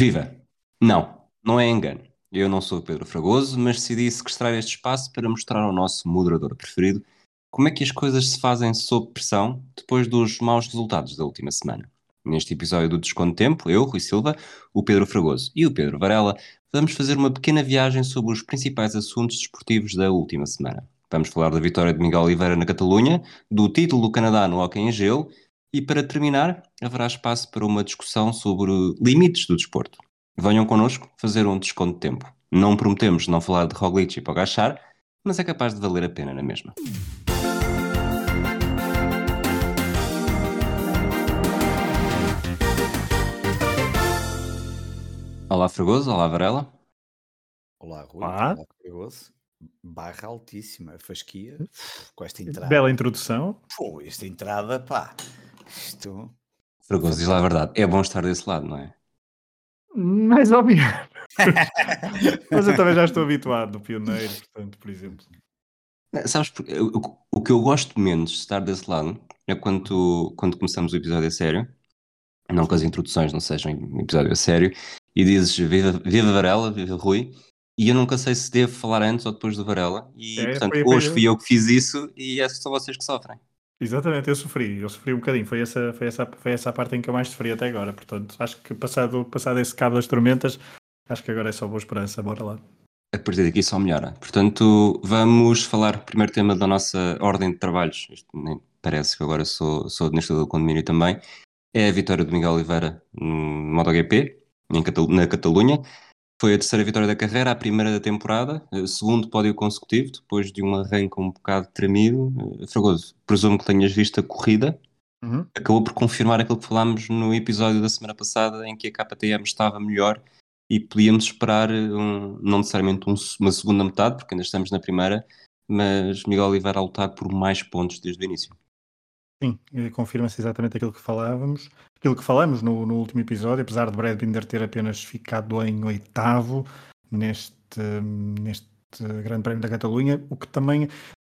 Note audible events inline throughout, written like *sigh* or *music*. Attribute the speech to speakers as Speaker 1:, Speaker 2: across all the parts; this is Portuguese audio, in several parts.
Speaker 1: Viva! Não, não é engano. Eu não sou o Pedro Fragoso, mas decidi sequestrar este espaço para mostrar ao nosso moderador preferido como é que as coisas se fazem sob pressão depois dos maus resultados da última semana. Neste episódio do Desconto Tempo, eu, Rui Silva, o Pedro Fragoso e o Pedro Varela vamos fazer uma pequena viagem sobre os principais assuntos desportivos da última semana. Vamos falar da vitória de Miguel Oliveira na Catalunha, do título do Canadá no Hockey em Gelo e, para terminar, haverá espaço para uma discussão sobre limites do desporto. Venham connosco fazer um desconto de tempo. Não prometemos não falar de Roglic para agachar, mas é capaz de valer a pena na mesma. Olá Fragoso, olá Varela.
Speaker 2: Olá Rui,
Speaker 3: Olá.
Speaker 2: olá Fragoso. Barra altíssima, fasquia, com esta entrada.
Speaker 3: Bela introdução.
Speaker 2: Pô, esta entrada, pá, isto...
Speaker 1: Fragoso, diz lá a verdade, é bom estar desse lado, não é?
Speaker 3: Mais ou menos. *laughs* Mas eu também já estou habituado do pioneiro, portanto, por exemplo.
Speaker 1: Sabes, o, o que eu gosto menos de estar desse lado é quando, tu- quando começamos o episódio a sério, não que as introduções não sejam em episódio a sério, e dizes viva, viva Varela, viva Rui, e eu nunca sei se devo falar antes ou depois do Varela, e
Speaker 3: É,
Speaker 1: portanto
Speaker 3: foi- foi-
Speaker 1: hoje fui eu que fiz isso e é só vocês que sofrem.
Speaker 3: Exatamente, eu sofri, eu sofri um bocadinho. Foi essa, foi essa, foi essa a parte em que eu mais sofri até agora. Portanto, acho que passado, passado esse cabo das tormentas, acho que agora é só boa esperança. Bora lá.
Speaker 1: A partir daqui só melhora. Portanto, vamos falar primeiro tema da nossa ordem de trabalhos. Isto nem parece que agora sou, sou administrador do condomínio também. É a vitória de Miguel Oliveira no MotoGP, em Catal- na Catalunha. Foi a terceira vitória da carreira, a primeira da temporada, eh, segundo pódio consecutivo, depois de um arranque um bocado tremido. Eh, Fragoso, presumo que tenhas visto a corrida.
Speaker 3: Uhum.
Speaker 1: Acabou por confirmar aquilo que falámos no episódio da semana passada, em que a KTM estava melhor e podíamos esperar um- não necessariamente um- uma segunda metade, porque ainda estamos na primeira, mas Miguel Oliveira a lutar por mais pontos desde o início.
Speaker 3: Sim, confirma-se exatamente aquilo que falávamos, aquilo que falamos no, no último episódio, apesar de Brad Binder ter apenas ficado em oitavo neste, neste Grande Prémio da Catalunha, o que também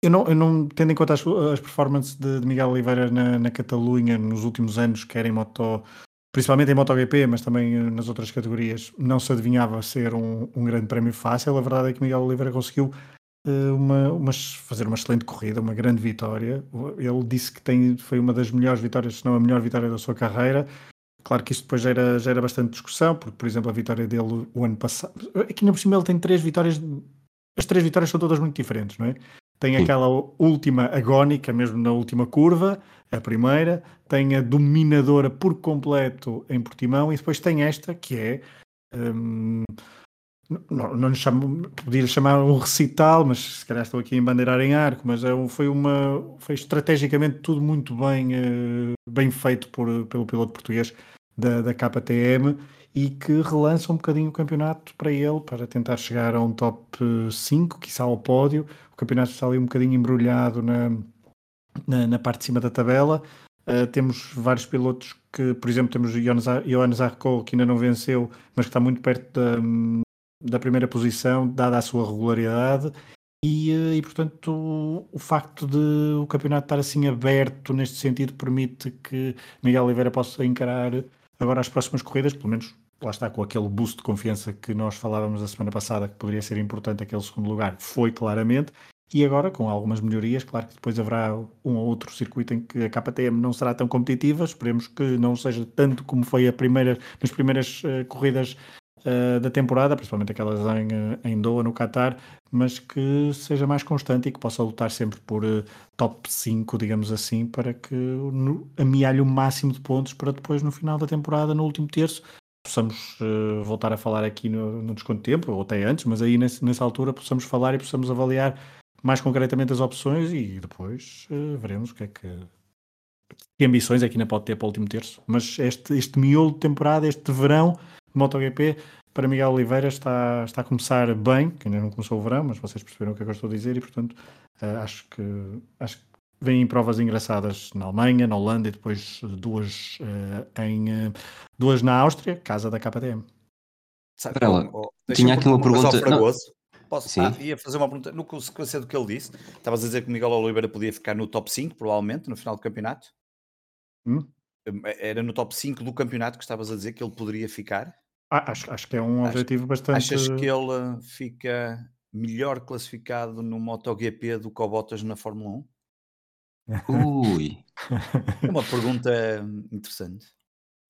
Speaker 3: eu não, eu não tendo em conta as, as performances de, de Miguel Oliveira na, na Catalunha nos últimos anos, quer em moto, principalmente em MotoGP, mas também eh, nas outras categorias, não se adivinhava ser um, um grande prémio fácil. A verdade é que Miguel Oliveira conseguiu uma, uma- fazer uma excelente corrida, uma grande vitória. Ele disse que tem, foi uma das melhores vitórias, se não a melhor vitória da sua carreira. Claro que isto depois gera, gera bastante discussão, porque, por exemplo, a vitória dele o ano passado. Aqui na por cima ele tem três vitórias. As três vitórias são todas muito diferentes, não é? Tem aquela última agónica, mesmo na última curva, a primeira, tem a dominadora por completo em Portimão, e depois tem esta, que é. hum, não, não chamo, podia chamar um recital, mas se calhar estou aqui a embandeirar em arco, mas é foi uma foi estrategicamente tudo muito bem, eh, bem feito por, pelo piloto português da, da KTM e que relança um bocadinho o campeonato para ele, para tentar chegar a um top 5, quiçá ao pódio. O campeonato está ali um bocadinho embrulhado na, na, na parte de cima da tabela. Uh, temos vários pilotos que, por exemplo, temos Johannes Arco, que ainda não venceu, mas que está muito perto da, da primeira posição, dada a sua regularidade. E, eh, e, portanto, o, o facto de o campeonato estar assim aberto neste sentido permite que Miguel Oliveira possa encarar agora as próximas corridas, pelo menos lá está com aquele boost de confiança que nós falávamos a semana passada, que poderia ser importante aquele segundo lugar, foi claramente. E agora, com algumas melhorias, claro que depois haverá um ou outro circuito em que a KTM não será tão competitiva. Esperemos que não seja tanto como foi a primeira, nas primeiras eh, corridas eh, da temporada, principalmente aquelas em, eh, em Doha, no Qatar, mas que seja mais constante e que possa lutar sempre por eh, top 5, digamos assim, para que no, amealhe o máximo de pontos para depois, no final da temporada, no último terço, possamos eh, voltar a falar aqui no, no desconto de tempo, ou até antes, mas aí nesse- nessa altura possamos falar e possamos avaliar mais concretamente as opções e depois eh, veremos o que é que. Que ambições é ainda pode ter para o último terço. Mas este, este miolo de temporada, este verão MotoGP, para Miguel Oliveira está, está a começar bem, que ainda não começou o verão, mas vocês perceberam o que é que eu estou a dizer e, portanto, eh, acho que acho que vêm provas engraçadas na Alemanha, na Holanda e depois duas eh, em eh, duas na Áustria, casa da KTM.
Speaker 2: Sabe,
Speaker 1: Varela,
Speaker 2: oh,
Speaker 1: tinha aqui uma pergunta-.
Speaker 2: Posso?
Speaker 1: Sim.
Speaker 2: Ah, ia fazer uma pergunta. No consequência do que ele disse, estavas a dizer que o Miguel Oliveira podia ficar no top 5, provavelmente, no final do campeonato?
Speaker 3: Hum?
Speaker 2: Era no top 5 do campeonato que estavas a dizer que ele poderia ficar?
Speaker 3: Ah, acho, acho que é um objetivo bastante.
Speaker 2: Achas que ele fica melhor classificado no MotoGP do que o Bottas na Fórmula
Speaker 1: 1? Ui! *laughs*
Speaker 2: é uma pergunta interessante.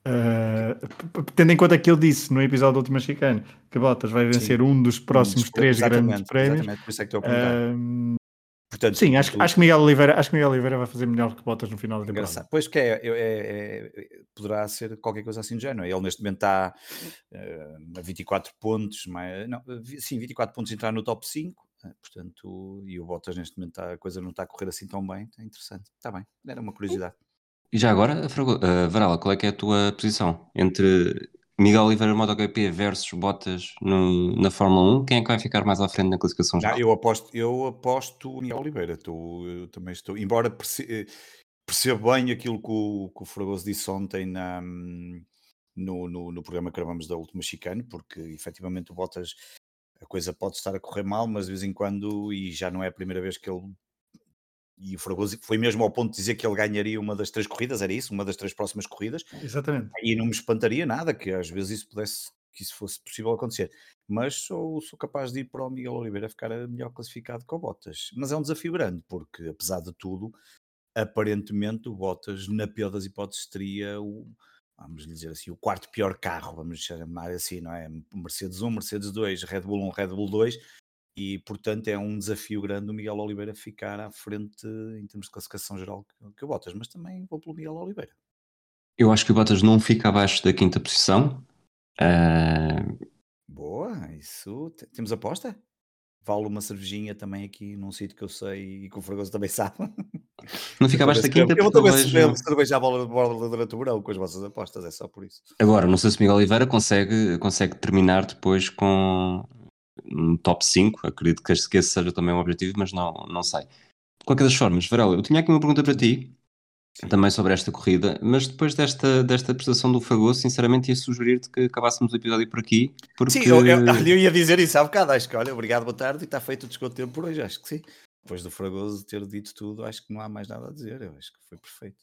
Speaker 3: Uh, tendo em conta que ele disse no episódio do Último Chicano que Bottas vai vencer Sim. um dos próximos um dos, três grandes prémios.
Speaker 2: Exatamente, por isso é que estou a perguntar. Uh,
Speaker 3: Portanto, Sim, acho, acho, que Miguel Oliveira, acho que Miguel Oliveira vai fazer melhor que Bottas no final da temporada. Engraçado.
Speaker 2: Pois que é, é, é, poderá ser qualquer coisa assim de género. Ele neste momento está uh, a 24 pontos, mas, não, sim, 24 pontos entrar no top 5, eh, portanto, e o Bottas neste momento está, a coisa não está a correr assim tão bem, é interessante. Está bem, era uma curiosidade.
Speaker 1: E já agora, uh, Varela, qual é que é a tua posição entre Miguel Oliveira MotoGP versus Bottas no, na Fórmula 1, quem é que vai ficar mais à frente na classificação geral?
Speaker 2: eu aposto, eu aposto Miguel Oliveira, estou, também estou, embora perceba bem aquilo que o, que o Fragoso disse ontem na, no, no, no, programa que gravamos da última chicane, porque efetivamente o Bottas a coisa pode estar a correr mal, mas de vez em quando, e já não é a primeira vez que ele e o Fragoso foi mesmo ao ponto de dizer que ele ganharia uma das três corridas, era isso? Uma das três próximas corridas.
Speaker 3: Exatamente.
Speaker 2: E não me espantaria nada que às vezes isso pudesse, que isso fosse possível acontecer. Mas sou, sou capaz de ir para o Miguel Oliveira ficar melhor classificado que o Bottas. Mas é um desafio grande, porque apesar de tudo, aparentemente o Bottas, na pior das hipóteses, teria o, vamos dizer assim, o quarto pior carro, vamos chamar assim, não é? Mercedes 1, Mercedes 2, Red Bull 1, Red Bull 2, e portanto é um desafio grande o Miguel Oliveira ficar à frente em termos de classificação geral que, o Bottas, mas também vou pelo Miguel Oliveira.
Speaker 1: Eu acho que o Bottas não fica abaixo da quinta posição. Uh...
Speaker 2: Boa, isso temos aposta? Vale uma cervejinha também aqui num sítio que eu sei e que o Fragoso também *laughs* sabe.
Speaker 1: Não fica abaixo da quinta.
Speaker 2: Eu vou também vejo... cerveja à bola, bola durante o verão com as vossas apostas, é só por isso.
Speaker 1: Agora, não sei se Miguel Oliveira consegue, consegue terminar depois com um top 5, acredito que esse seja também um objetivo, mas não, não sei. De qualquer das formas, Varela, eu tinha aqui uma pergunta para ti, também sobre esta corrida, mas depois desta, desta prestação do Fagoso, sinceramente ia sugerir-te que acabássemos o episódio por aqui. Porque...
Speaker 2: Sim, eu, eu, *laughs* eu, ia dizer isso há bocado, acho que olha, obrigado, boa tarde, e está feito o desconto tempo por hoje, acho que sim. Depois do Fragoso ter dito tudo, acho que não há mais nada a dizer, eu acho que foi perfeito.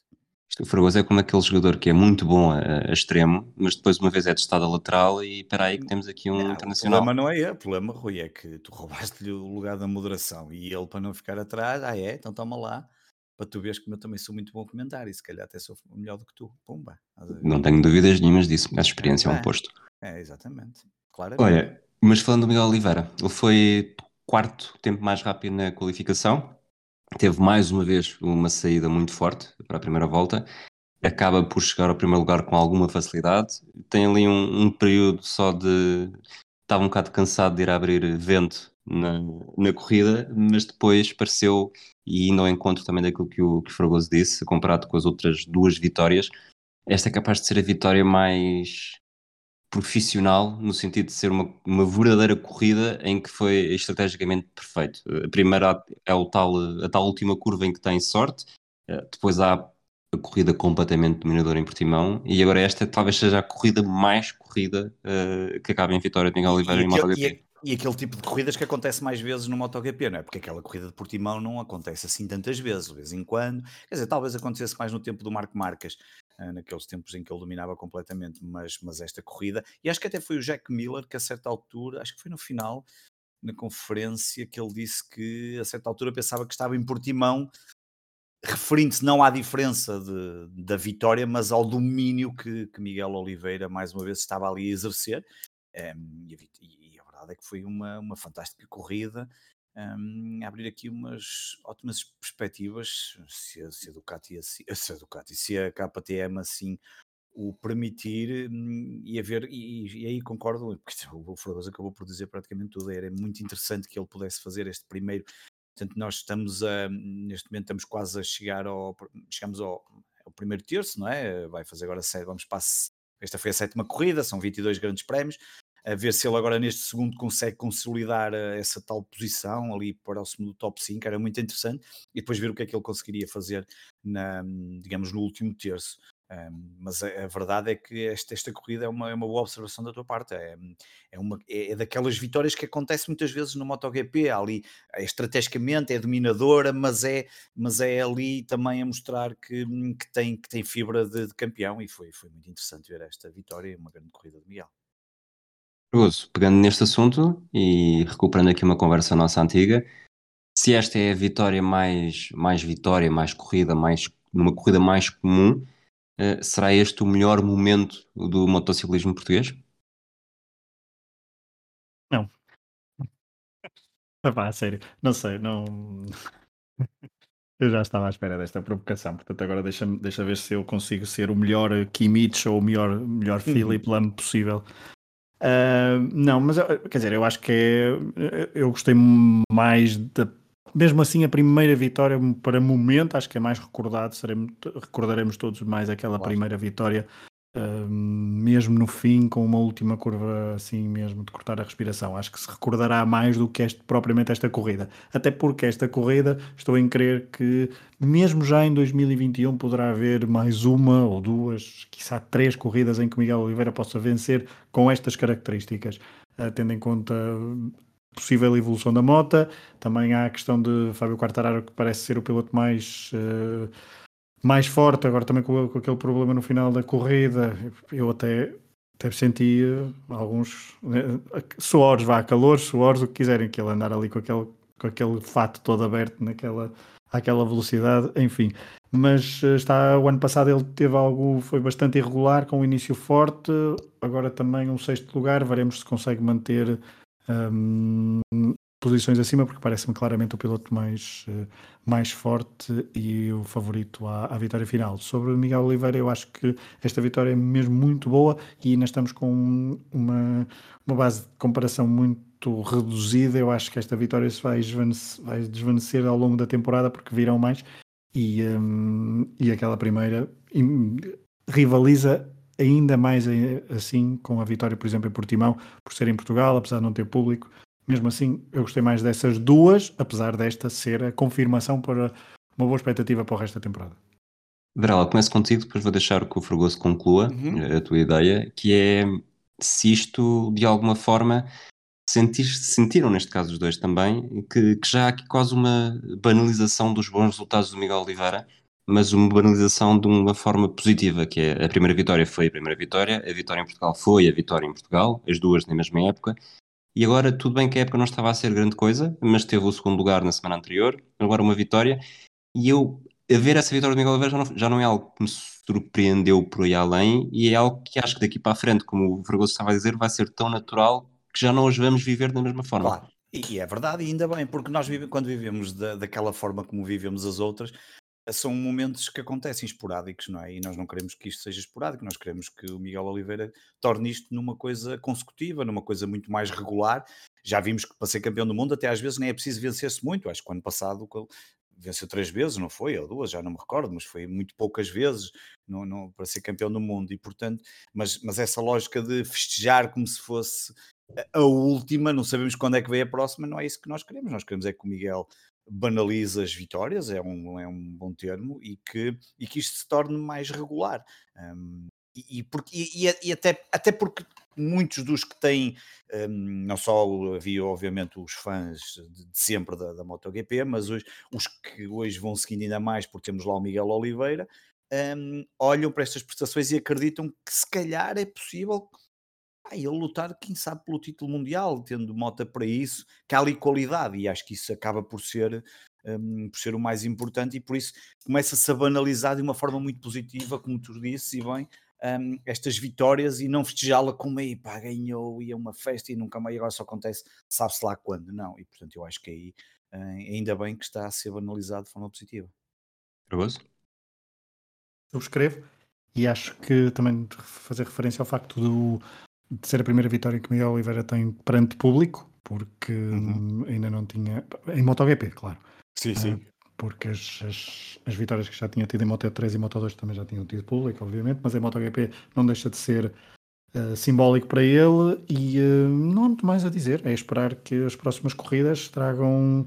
Speaker 1: O Fragoso é como aquele jogador que é muito bom a, a, extremo, mas depois uma vez é testado a lateral e espera aí que temos aqui um não, internacional.
Speaker 2: O problema não é ele, o problema, Rui, é que tu *laughs* roubaste-lhe o lugar da moderação e ele para não ficar atrás, ah é, então toma lá, para tu veres que eu também sou muito bom comentário e se calhar até sou melhor do que tu, pumba.
Speaker 1: Não tenho dúvidas nenhumas disso, a experiência é, é um posto.
Speaker 2: É, exatamente, claro.
Speaker 1: Olha, mas falando do Miguel Oliveira, ele foi quarto tempo mais rápido na qualificação, teve mais uma vez uma saída muito forte para a primeira volta, acaba por chegar ao primeiro lugar com alguma facilidade, tem ali um, um período só de. Estava um bocado cansado de ir abrir vento na, na corrida, mas depois pareceu, e indo ao encontro também daquilo que o, que o Fragoso disse, comparado com as outras duas vitórias, esta é capaz de ser a vitória mais profissional, no sentido de ser uma, uma verdadeira corrida em que foi estrategicamente perfeito. A primeira é o tal, a tal última curva em que tem sorte, eh, depois há a corrida completamente dominadora em Portimão e agora esta talvez seja a corrida mais corrida uh, que acaba em vitória de Miguel Oliveira em MotoGP.
Speaker 2: E, e aquele tipo de corridas que acontece mais vezes no MotoGP, não é? Porque aquela corrida de Portimão não acontece assim tantas vezes, de vez em quando. Quer dizer, talvez acontecesse mais no tempo do Marco Marques, naqueles tempos em que ele dominava completamente, mas, mas esta corrida, e acho que até foi o Jack Miller que a certa altura, acho que foi no final, na conferência, que ele disse que a certa altura pensava que estava em Portimão, referindo-se não à diferença de, da vitória, mas ao domínio que, que, Miguel Oliveira mais uma vez estava ali a exercer. Um, ehm, e, e, a verdade é que foi uma, uma fantástica corrida um, abrir aqui umas ótimas perspectivas se a, se a Ducati assim, se a Ducati, se a KTM assim o permitir hum, e a ver, e, e aí concordo, *laughs* porque o Fragoso acabou por dizer praticamente tudo, era muito interessante que ele pudesse fazer este primeiro, portanto nós estamos a, neste momento estamos quase a chegar ao, chegamos ao, ao primeiro terço, não é? Vai fazer agora, vamos para esta foi a sétima corrida, são 22 grandes prémios, a ver se ele agora neste segundo consegue consolidar eh, essa tal posição ali próximo do top 5, era muito interessante, e depois ver o que é que ele conseguiria fazer na, digamos, no último terço. Um, mas a, a, verdade é que esta, esta corrida é uma, é uma boa observação da tua parte. É, é, uma, é, é daquelas vitórias que acontece muitas vezes no MotoGP. Ali, é, estrategicamente, é dominadora, mas é, mas é ali também a mostrar que, que, tem, que tem fibra de, de campeão. E foi, foi muito interessante ver esta vitória e uma grande corrida de Miguel.
Speaker 1: Pegando neste assunto e recuperando aqui uma conversa nossa antiga, se esta é a vitória mais, mais vitória, mais corrida, mais, numa corrida mais comum, uh, será este o melhor momento do motociclismo português?
Speaker 3: Não. Epá, sério, não sei, não. *laughs* Eu já estava à espera desta provocação, portanto agora deixa, deixa ver se eu consigo ser o melhor Kimmich ou o melhor, melhor uhum. Philip Lam possível. Uh, não, mas quer dizer, eu acho que é, eu gostei mais da mesmo assim, a primeira vitória, para momento, acho que é mais recordado. Seremos, recordaremos todos mais aquela claro. primeira vitória, mesmo no fim, com uma última curva assim mesmo de cortar a respiração. Acho que se recordará mais do que este, propriamente esta corrida. Até porque esta corrida, estou em crer que, mesmo já em 2021, poderá haver mais uma ou duas, quizá três corridas em que Miguel Oliveira possa vencer com estas características. Uh, tendo em conta possível evolução da moto. Também há a questão de Fábio Quartararo, que parece ser o piloto mais, uh, mais forte, agora também com, com, aquele problema no final da corrida. Eu até, até senti uh, alguns uh, suores, vá, calor, suores, o que quiserem, que ele andar ali com aquele, com aquele fato todo aberto naquela àquela velocidade, enfim. Mas está, o ano passado ele teve algo, foi bastante irregular, com um início forte, agora também um sexto lugar, veremos se consegue manter um, posições acima, porque parece-me claramente o piloto mais, uh, mais forte e o favorito à, à, vitória final. Sobre Miguel Oliveira, eu acho que esta vitória é mesmo muito boa e ainda estamos com uma, uma base de comparação muito reduzida. Eu acho que esta vitória se vai desvanecer, vai desvanecer ao longo da temporada porque virão mais e, um, e aquela primeira rivaliza ainda mais eh, assim com a vitória, por exemplo, em Portimão, por ser em Portugal, apesar de não ter público. Mesmo assim, eu gostei mais dessas duas, apesar desta ser a confirmação para uma boa expectativa para o resto da temporada.
Speaker 1: Varela, começo contigo, depois vou deixar que o Fregoso conclua uhum. A tua ideia, que é se isto de alguma forma sentir, sentiram, neste caso os dois também, que, que já há aqui quase uma banalização dos bons resultados do Miguel Oliveira mas uma banalização de uma forma positiva, que é a primeira vitória foi a primeira vitória, a vitória em Portugal foi a vitória em Portugal, as duas na mesma época, e agora tudo bem que a época não estava a ser grande coisa, mas teve o segundo lugar na semana anterior, agora uma vitória, e eu, a ver essa vitória do Miguel Oliveira já não, já não é algo que me surpreendeu por aí além, e é algo que acho que daqui para a frente, como o Fregoso estava a dizer, vai ser tão natural que já não os vamos viver da mesma forma.
Speaker 2: Claro. E é verdade, e ainda bem, porque nós quando vivemos da, daquela forma como vivemos as outras, são momentos que acontecem esporádicos, não é? E nós não queremos que isto seja esporádico, nós queremos que o Miguel Oliveira torne isto numa coisa consecutiva, numa coisa muito mais regular. Já vimos que para ser campeão do mundo, até às vezes nem é preciso vencer-se muito. Acho que ano passado venceu três vezes, não foi? Ou duas, já não me recordo, mas foi muito poucas vezes no, para ser campeão do mundo. E portanto, mas, mas essa lógica de festejar como se fosse a última, não sabemos quando é que vem a próxima, não é isso que nós queremos. Nós queremos é que o Miguel banaliza as vitórias, é um, é um bom termo, e que, e que isto se torne mais regular. Um, e, porque, e, e, até, até porque muitos dos que têm, um, não só havia obviamente os fãs de, de sempre da, da MotoGP, mas os, os que hoje vão seguindo ainda mais, porque temos lá o Miguel Oliveira, um, olham para estas prestações e acreditam que se calhar é possível ah, ele lutar, quem sabe, pelo título mundial, tendo Mota para isso, que há ali qualidade, e acho que isso acaba por ser, um, por ser o mais importante, e por isso começa-se a banalizar de uma forma muito positiva, como tu disse, e bem, um, estas vitórias e não festejá-la como aí, pá, ganhou e é uma festa e nunca mais agora só acontece, sabe-se lá quando, não, e portanto eu acho que aí uh, ainda bem que está a ser banalizado de forma positiva.
Speaker 1: Nervoso?
Speaker 3: Eu escrevo e acho que também fazer referência ao facto do de ser a primeira vitória que Miguel Oliveira tem perante público, porque uhum. ainda não tinha. Em MotoGP, claro.
Speaker 2: Sim, sim. Uh,
Speaker 3: porque as, as, as, vitórias que já tinha tido em Moto 3 e Moto 2 também já tinham tido público, obviamente, mas em MotoGP não deixa de ser uh, simbólico para ele e uh, não há muito mais a dizer. É esperar que as próximas corridas tragam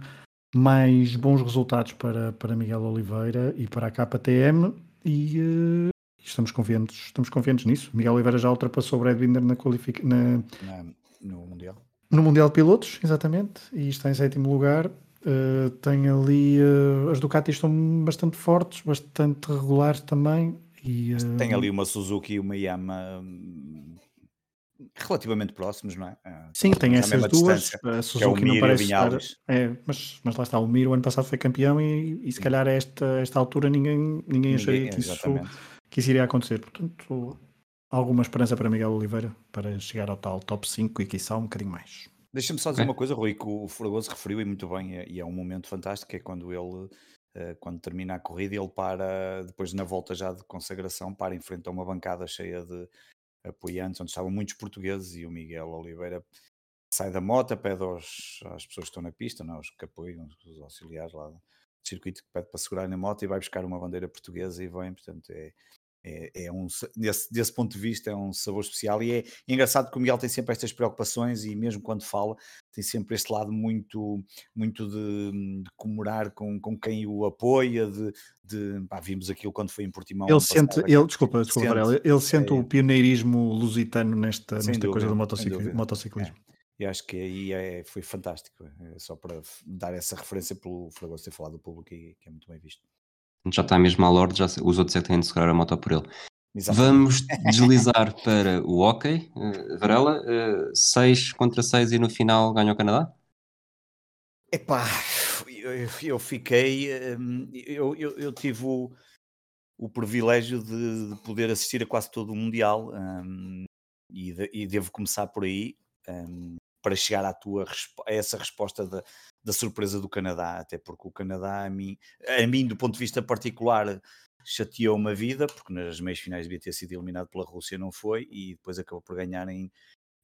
Speaker 3: mais bons resultados para, para Miguel Oliveira e para a KTM e estamos confiantes, estamos confiantes nisso. Miguel Oliveira já ultrapassou o Brad Binder na qualificação na...
Speaker 2: no Mundial.
Speaker 3: No Mundial de Pilotos, exatamente, e está em sétimo lugar. Uh, tem ali uh, as Ducatis estão bastante fortes, bastante regulares também. E,
Speaker 2: uh... Tem ali uma Suzuki e uma Yama relativamente próximos, não é?
Speaker 3: Sim, tem essas duas. A é Suzuki é não parece estar, é, mas, mas lá está, o Miro ano passado foi campeão e, e se calhar a esta, esta altura ninguém, ninguém, ninguém acharia que isso, que isso iria acontecer. Portanto, alguma esperança para Miguel Oliveira para chegar ao tal top 5 e quiçá um bocadinho mais.
Speaker 2: Deixa-me só dizer uma coisa, Rui, que o Fragoso referiu e muito bem, e é um momento fantástico, é quando ele, uh, quando termina a corrida, ele para, depois na volta já de consagração, para em frente a uma bancada cheia de apoiantes, onde estavam muitos portugueses, e o Miguel Oliveira sai da moto, pede aos, às pessoas que estão na pista, não, os que apoiam, os auxiliares lá do circuito, que pede para segurar na moto e vai buscar uma bandeira portuguesa e vem, portanto é, é, é um, desse, desse, ponto de vista é um sabor especial e é, é, engraçado que o Miguel tem sempre estas preocupações e mesmo quando fala tem sempre este lado muito muito de, de comemorar com, com quem o apoia de, de pá, vimos aquilo quando foi em Portimão
Speaker 3: ele sente, ele, desculpa, desculpa sente, Varela, ele sente é, o pioneirismo lusitano nesta, nesta dúvida, coisa do motociclismo, motociclismo.
Speaker 2: É. E acho que aí é, foi fantástico, é, só para dar essa referência pelo Fragoso ter falado do público e que é muito bem visto
Speaker 1: já está mesmo à Lorde, já, os outros é que têm de segurar a moto por ele. Vamos *laughs* deslizar para o hockey. Uh, Varela, 6 uh, contra 6 e no final ganha o Canadá?
Speaker 2: Epá, eu, eu fiquei. Hum, eu, eu, eu, tive o, o privilégio de, de, poder assistir a quase todo o Mundial um, e, de, e, devo começar por aí. Um, para chegar à tua a essa resposta da, da surpresa do Canadá, até porque o Canadá a mim, a mim do ponto de vista particular chateou-me a vida, porque nas meias finais devia ter sido eliminado pela Rússia, não foi, e depois acabou por ganharem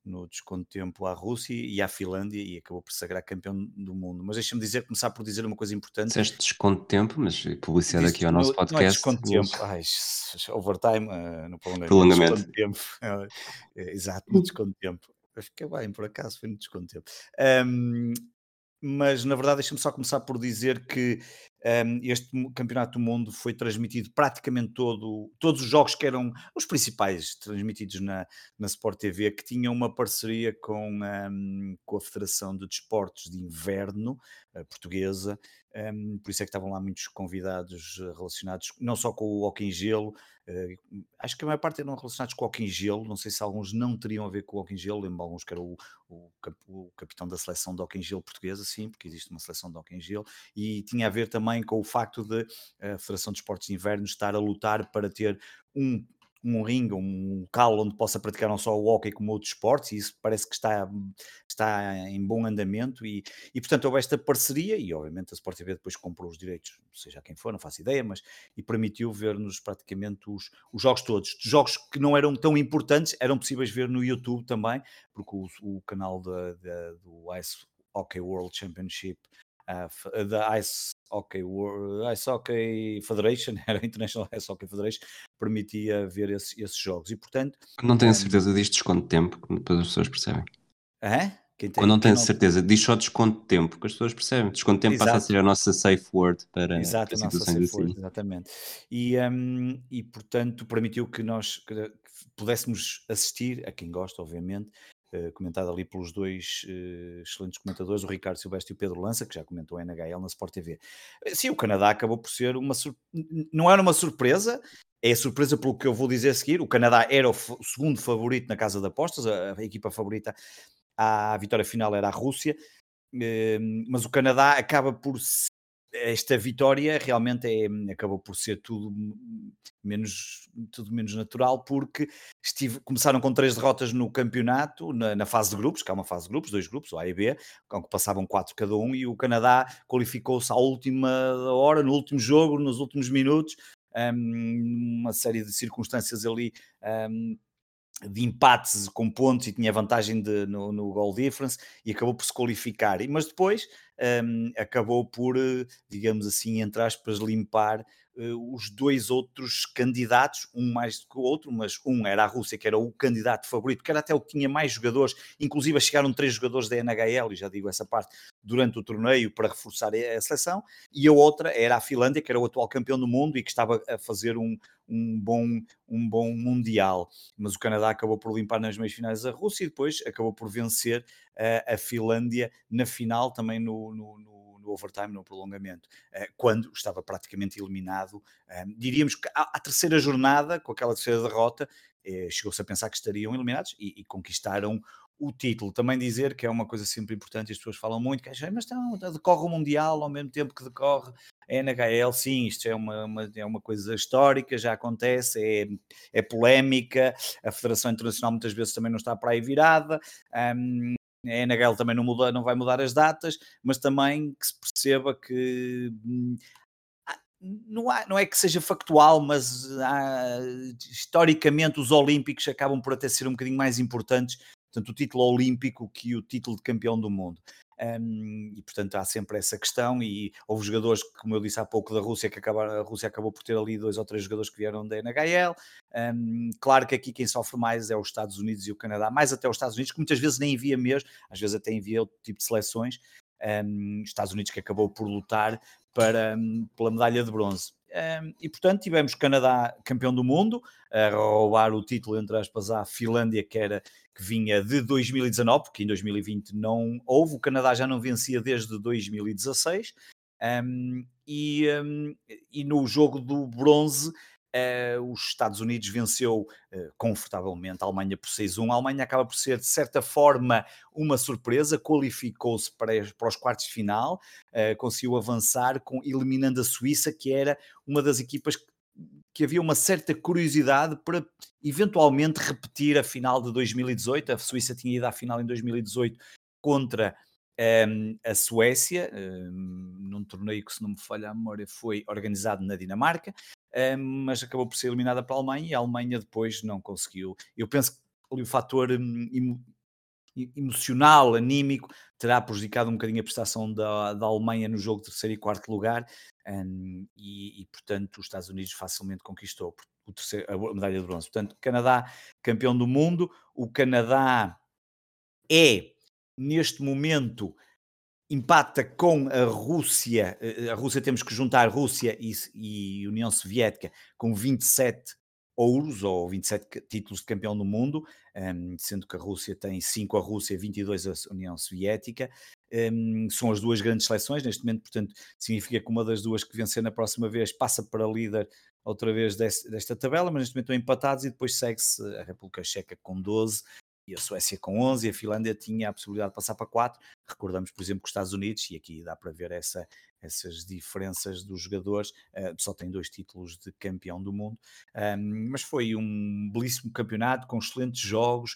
Speaker 2: no desconto tempo à Rússia e à Finlândia e acabou por sagrar campeão do mundo. Mas deixa-me dizer, começar por dizer uma coisa importante.
Speaker 1: Disseste desconto de tempo, mas publicidade aqui ao nosso podcast. Não é
Speaker 2: desconto de tempo, Ai, overtime, uh, no
Speaker 1: prolongamento. prolongamento.
Speaker 2: Desconto de tempo. *laughs* É, exato, no desconto de tempo. Fiquei bem, por acaso, foi no desconto. Um, mas na verdade deixa-me só começar por dizer que este campeonato do mundo foi transmitido praticamente todo, todos os jogos que eram os principais transmitidos na, na Sport TV, que tinham uma parceria com, um, com a Federação de Desportos de Inverno portuguesa, um, por isso é que estavam lá muitos convidados relacionados não só com o hockey em gelo, uh, acho que a maior parte eram relacionados com o hockey em gelo, não sei se alguns não teriam a ver com o hockey em gelo, lembro alguns que era o, o, o capitão da seleção de hockey em gelo portuguesa, sim, porque existe uma seleção de hockey em gelo, e tinha a ver também com o facto de a Federação de Esportes de Inverno estar a lutar para ter um um ringue, um local onde possa praticar não só o hockey como outros esportes, e isso parece que está, está em bom andamento, e, e portanto houve esta parceria, e obviamente a Sport TV depois comprou os direitos, seja quem for, não faço ideia, mas e permitiu ver-nos praticamente os, os jogos todos. Jogos que não eram tão importantes, eram possíveis ver no YouTube também, porque o, o canal de, de, do Ice Hockey World Championship da Ice Hockey, World, Ice Hockey Federation, *laughs* era a International Ice Hockey Federation, permitia ver esse, esses jogos. E portanto.
Speaker 1: Não tenho um, certeza disto, desconto de tempo, que depois as pessoas percebem.
Speaker 2: É?
Speaker 1: Quem tem, Quando não tenho certeza, diz só desconto de tempo, que as pessoas percebem. Desconto de tempo Exato. passa a ser a nossa safe word para,
Speaker 2: Exato, para situações assim. Word, exatamente. E, um, e portanto permitiu que nós que pudéssemos assistir, a quem gosta, obviamente, eh, comentado ali pelos dois uh, excelentes comentadores, o Ricardo Silvestre e o Pedro Lança, que já comentou a NHL na Sport TV. Eh, sim, o Canadá acabou por ser uma não era uma surpresa, é surpresa pelo que eu vou dizer a seguir. O Canadá era o, segundo favorito na casa de apostas, a, a equipa favorita à vitória final era a Rússia, mas o Canadá acaba por esta vitória realmente é, acabou por ser tudo menos, tudo menos natural, porque estive, começaram com três derrotas no campeonato, na, na, fase de grupos, que há uma fase de grupos, dois grupos, o A e B, com que passavam quatro cada um, e o Canadá qualificou-se à última hora, no último jogo, nos últimos minutos, um, uma série de circunstâncias ali. Um, de empates com pontos e tinha vantagem de, no, no goal difference e acabou por se qualificar. Mas depois um, acabou por, eh, digamos assim, entre aspas, limpar os dois outros candidatos, um mais do que o outro, mas um era a Rússia, que era o candidato favorito, que era até o que tinha mais jogadores, inclusive chegaram três jogadores da NHL, e já digo essa parte, durante o torneio para reforçar a seleção, e a outra era a Finlândia, que era o atual campeão do mundo e que estava a fazer um, um, bom, um bom Mundial. Mas o Canadá acabou por limpar nas meias finais a Rússia e depois acabou por vencer uh, a Finlândia na final, também no, no, no no overtime, no prolongamento, uh, quando estava praticamente eliminado. Uh, diríamos que a, terceira jornada, com aquela terceira derrota, eh, chegou-se a pensar que estariam eliminados e, e, conquistaram o título. Também dizer que é uma coisa sempre importante, as pessoas falam muito, que mas então, decorre o Mundial ao mesmo tempo que decorre a NHL, sim, isto é uma, uma, é uma coisa histórica, já acontece, é, é polémica, a Federação Internacional muitas vezes também não está para aí virada, um, a NHL também não, muda, não vai mudar as datas, mas também que se perceba que hum, não, há, não é que seja factual, mas há, historicamente os Olímpicos acabam por até ser um bocadinho mais importantes, tanto o título olímpico que o título de campeão do mundo. Um, e portanto há sempre essa questão e houve jogadores, como eu disse há pouco da Rússia, que acabaram, a Rússia acabou por ter ali dois ou três jogadores que vieram da NHL. Um, claro que aqui quem sofre mais é os Estados Unidos e o Canadá, mais até os Estados Unidos, que muitas vezes nem envia mesmo, às vezes até envia outro tipo de seleções. Um, Estados Unidos que acabou por lutar para, pela medalha de bronze. E portanto tivemos Canadá campeão do mundo, a roubar o título, entre aspas, à Finlândia, que era que vinha de 2019, porque em 2020 não houve, o Canadá já não vencia desde 2016. Um, e, um, e no jogo do bronze Uh, os Estados Unidos venceu uh, confortavelmente a Alemanha por 6-1. A Alemanha acaba por ser, de certa forma, uma surpresa, qualificou-se para, para, os quartos de final, uh, conseguiu avançar com, eliminando a Suíça, que era uma das equipas que, que havia uma certa curiosidade para eventualmente repetir a final de 2018. A Suíça tinha ido à final em 2018 contra um, ehm, a Suécia, um, ehm, num torneio que, se não me falha a memória, foi organizado na Dinamarca mas acabou por ser eliminada para a Alemanha e a Alemanha depois não conseguiu. Eu penso que ali o fator hum, emocional, anímico, terá prejudicado um bocadinho a prestação da, da Alemanha no jogo de terceiro e quarto lugar um, e, e, portanto, os Estados Unidos facilmente conquistou o terceiro, a medalha de bronze. Portanto, Canadá, campeão do mundo. O Canadá é, neste momento, empata com a Rússia, eh, a Rússia temos que juntar Rússia e, e, União Soviética com 27 ouros ou 27 títulos de campeão do mundo, um, sendo que a Rússia tem 5 a Rússia, 22 a União Soviética. Um, são as duas grandes seleções neste momento, portanto, significa que uma das duas que vencer na próxima vez passa para líder outra vez desta tabela, mas neste momento estão empatados e depois segue-se a República Checa com 12, e a Suécia com 11 e a Finlândia tinha a possibilidade de passar para 4. Recordamos, por exemplo, que os Estados Unidos, e aqui dá para ver essa, essas diferenças dos jogadores, uh, só tem dois títulos de campeão do mundo, um, mas foi um belíssimo campeonato com excelentes jogos,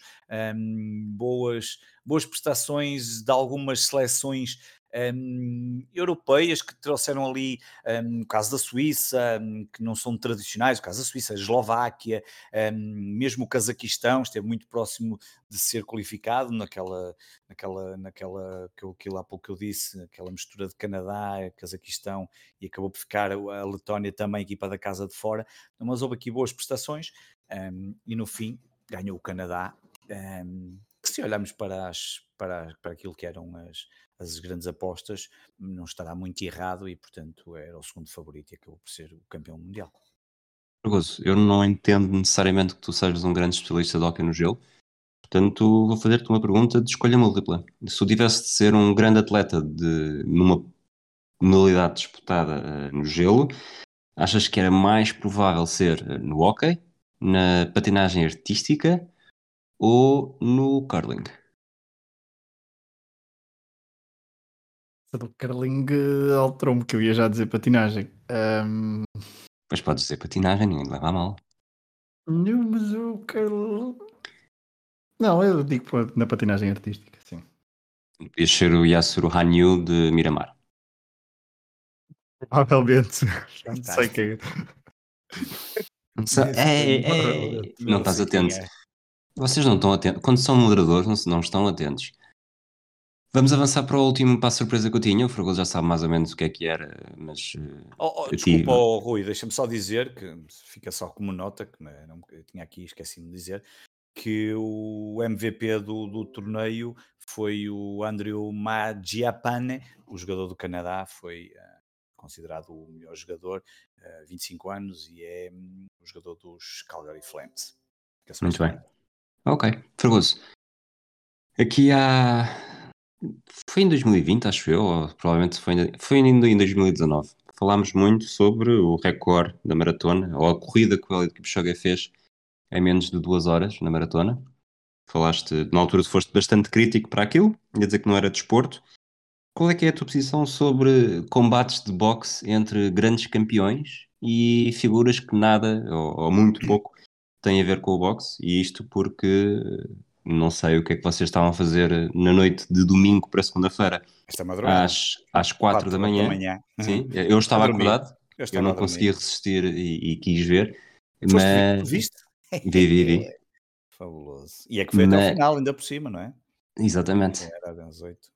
Speaker 2: um, boas, boas prestações de algumas seleções um, europeias que trouxeram ali, um, o caso da Suíça, um, que não são tradicionais, o caso da Suíça, a Eslováquia, mesmo o Cazaquistão esteve muito próximo de ser qualificado naquela, naquela, naquela que eu, aquilo há pouco eu disse, aquela mistura de Canadá, Cazaquistão e acabou por ficar a Letónia também, equipa da casa de fora, mas houve aqui boas prestações e no fim ganhou o Canadá. que se olharmos para, as, para, para aquilo que eram as, as grandes apostas, não estará muito errado e, portanto, era o segundo favorito e acabou por ser o campeão mundial.
Speaker 1: Pergoso, eu não entendo necessariamente que tu sejas um grande especialista de hockey no gelo, portanto, vou fazer-te uma pergunta de escolha múltipla. Se tu tivesse de ser um grande atleta de, numa modalidade disputada uh, no gelo, achas que era mais provável ser uh, no hockey, na patinagem artística ou no curling?
Speaker 3: Do curling alterou-me, que eu ia já dizer patinagem. Um...
Speaker 1: Mas podes dizer patinagem, ninguém leva a mal.
Speaker 3: Não, mas eu quero. Não, eu digo na patinagem artística, sim.
Speaker 1: Podias ser o Yasuru Hanyu de Miramar.
Speaker 3: Provavelmente. Não sei quem.
Speaker 1: Não, é, é, é, não estás atento. É. Vocês não estão atentos. Quando são moderadores, não, não estão atentos. Vamos avançar para o último passo surpresa que eu tinha. O Fragoso já sabe mais ou menos o que é que era, mas.
Speaker 2: Eh, oh, oh, desculpa, oh, Rui, deixa-me só dizer que fica só como nota, que não, não, eu tinha aqui, esqueci-me de dizer, que o MVP do, do torneio foi o Andrew Magiapane, o jogador do Canadá, foi uh, considerado o melhor jogador, uh, eh, 25 anos, e é um, o jogador dos Calgary Flames.
Speaker 1: Muito bem. Ok, Fragoso. Aqui há foi em 2020, acho eu, ou provavelmente foi, foi ainda em 2019. Falámos muito sobre o recorde da maratona, ou a corrida que o Eliud Kipchoge fez em menos de duas horas na maratona. Falaste, na altura foste bastante crítico para aquilo, ia dizer que não era desporto. Qual é que é a tua posição sobre combates de boxe entre grandes campeões e figuras que nada, ou, ou muito pouco, têm a ver com o boxe? E isto porque não sei o que é que vocês estavam a fazer na noite de domingo para segunda-feira.
Speaker 2: Esta madrugada.
Speaker 1: Às, às quatro, da manhã.
Speaker 2: Da manhã.
Speaker 1: Sim,
Speaker 2: Uhum.
Speaker 1: eu estava acordado,
Speaker 2: Eu,
Speaker 1: eu não conseguia resistir e, e quis ver.
Speaker 2: Foste
Speaker 1: Mas
Speaker 2: Viste? *laughs*
Speaker 1: vi, vi, vi. *laughs*
Speaker 2: Fabuloso. E é que foi até
Speaker 1: Mas-
Speaker 2: ao final, ainda por cima, não é?
Speaker 1: Exatamente.
Speaker 2: Era às oito.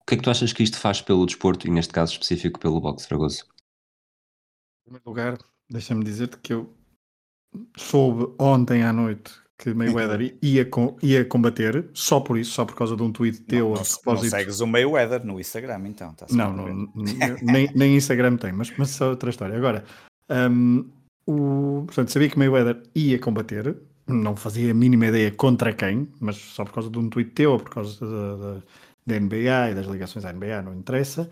Speaker 1: O que é que tu achas que isto faz pelo desporto e neste caso específico pelo boxe Fragoso?
Speaker 3: Em primeiro lugar, deixa-me dizer-te que eu soube ontem à noite que Mayweather ia, com- ia combater, só por isso, só por causa de um tweet teu
Speaker 2: Não, não, se- não
Speaker 3: propósito.
Speaker 2: segues o Mayweather no Instagram, então.
Speaker 3: Não, não, nem, nem Instagram tem, mas, mas é outra história. Agora, hum, o, portanto, sabia que Mayweather ia combater, não fazia a mínima ideia contra quem, mas só por causa de um tweet teu ou por causa da, da, NBA e das ligações à NBA, não interessa.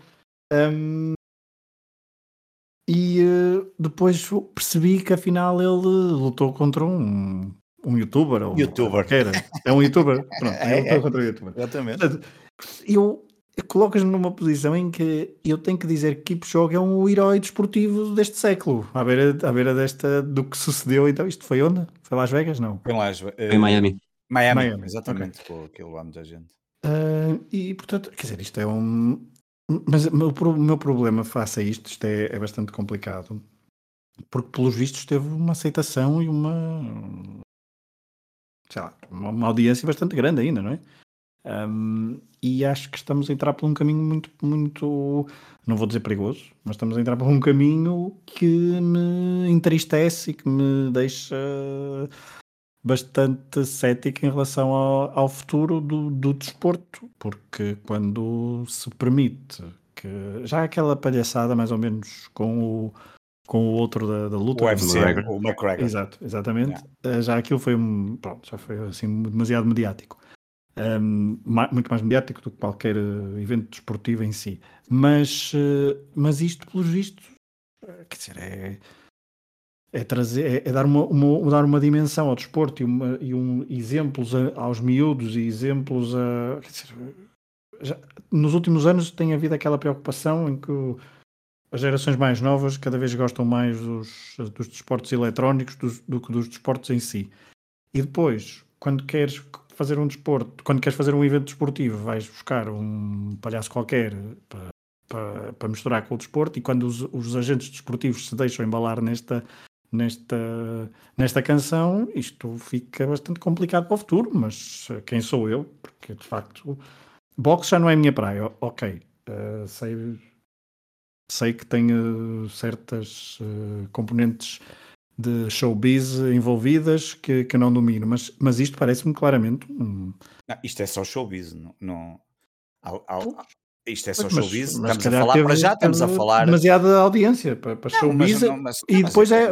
Speaker 3: Hum, e eh, depois percebi que afinal ele lutou contra um, um youtuber. Ou
Speaker 2: Youtuber.
Speaker 3: qualquer. É um youtuber. *laughs* Pronto,
Speaker 2: É,
Speaker 3: lutou
Speaker 2: é.
Speaker 3: contra youtuber.
Speaker 2: Exatamente.
Speaker 3: Portanto, eu colocas-me numa posição em que eu tenho que dizer que Kipchoge é um herói desportivo deste século, à beira, à beira desta, do que sucedeu. Então, isto foi onde? Foi Las Vegas? Não.
Speaker 2: Foi lá, eh,
Speaker 1: Em Miami.
Speaker 2: Miami,
Speaker 3: Miami,
Speaker 2: exatamente, com aquilo lá muita gente.
Speaker 3: Ah, e, portanto, quer dizer, isto é um. Mas o meu, meu problema face a isto, isto é, é bastante complicado, porque, pelos vistos, teve uma aceitação e uma. Sei lá, uma, audiência bastante grande ainda, não é? Ahm, e acho que estamos a entrar por um caminho muito, muito, não vou dizer perigoso, mas estamos a entrar por um caminho que me entristece e que me deixa bastante cético em relação ao, ao futuro do, do desporto, porque quando se permite que já aquela palhaçada mais ou menos com o, com o outro da, da luta,
Speaker 2: O UFC,
Speaker 1: McGregor.
Speaker 2: o McGregor.
Speaker 3: Exato, exatamente. Eh, Já aquilo foi um, pronto, já foi assim demasiado mediático. Ahm, ma- muito mais mediático do que qualquer eh, evento desportivo em si. Mas, eh, mas isto, pelos vistos, quer dizer, é, é trazer, é, é dar, uma, uma- dar uma dimensão ao desporto e, uma, e um, exemplos a- aos miúdos e exemplos a. dizer, já- nos últimos anos tem havido aquela preocupação em que o- as gerações mais novas cada vez gostam mais dos, dos desportos eletrónicos dos- do que dos desportos em si. E depois, quando queres fazer um desporto, quando queres fazer um evento desportivo, vais buscar um palhaço qualquer para, para, para misturar com o desporto, e quando os, os agentes desportivos se deixam embalar nesta, nesta, nesta canção, isto fica bastante complicado para o futuro, mas eh, quem sou eu? Porque de facto, boxe já não é a minha praia, ok. eh, sei, sei que tem eh, certas eh, componentes de showbiz envolvidas que, que não domino, mas, mas isto parece-me claramente um,
Speaker 2: Não, isto é só showbiz, não. não há- há- isto é só
Speaker 3: Mas-
Speaker 2: showbiz.
Speaker 3: mas
Speaker 2: estamos a falar
Speaker 3: teve-
Speaker 2: para já, estamos a falar.
Speaker 3: demasiada audiência para, para
Speaker 2: Não,
Speaker 3: showbiz
Speaker 2: não, mas-
Speaker 3: e depois é,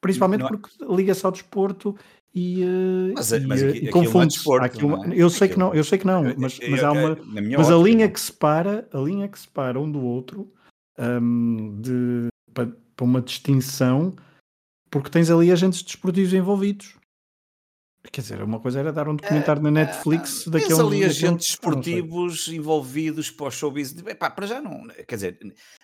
Speaker 3: principalmente
Speaker 2: não é-
Speaker 3: porque liga-se ao desporto e, eh,
Speaker 2: Mas-
Speaker 3: e,
Speaker 2: mas
Speaker 3: eh,
Speaker 2: aqui-
Speaker 3: e
Speaker 2: aquilo não é
Speaker 3: confunde-se.
Speaker 2: desporto, é?
Speaker 3: eu sei que não, eu sei que não, mas, mas há uma mas a linha que separa, a linha que separa um do outro, hum, de, para, para uma distinção, porque tens ali agentes desportivos envolvidos. Quer dizer, uma coisa era dar um documentário na Netflix
Speaker 2: Tens
Speaker 3: daqueles.
Speaker 2: ali
Speaker 3: daqueles-
Speaker 2: agentes
Speaker 3: não sei.
Speaker 2: esportivos envolvidos para o showbiz. Epá, para já não, quer dizer,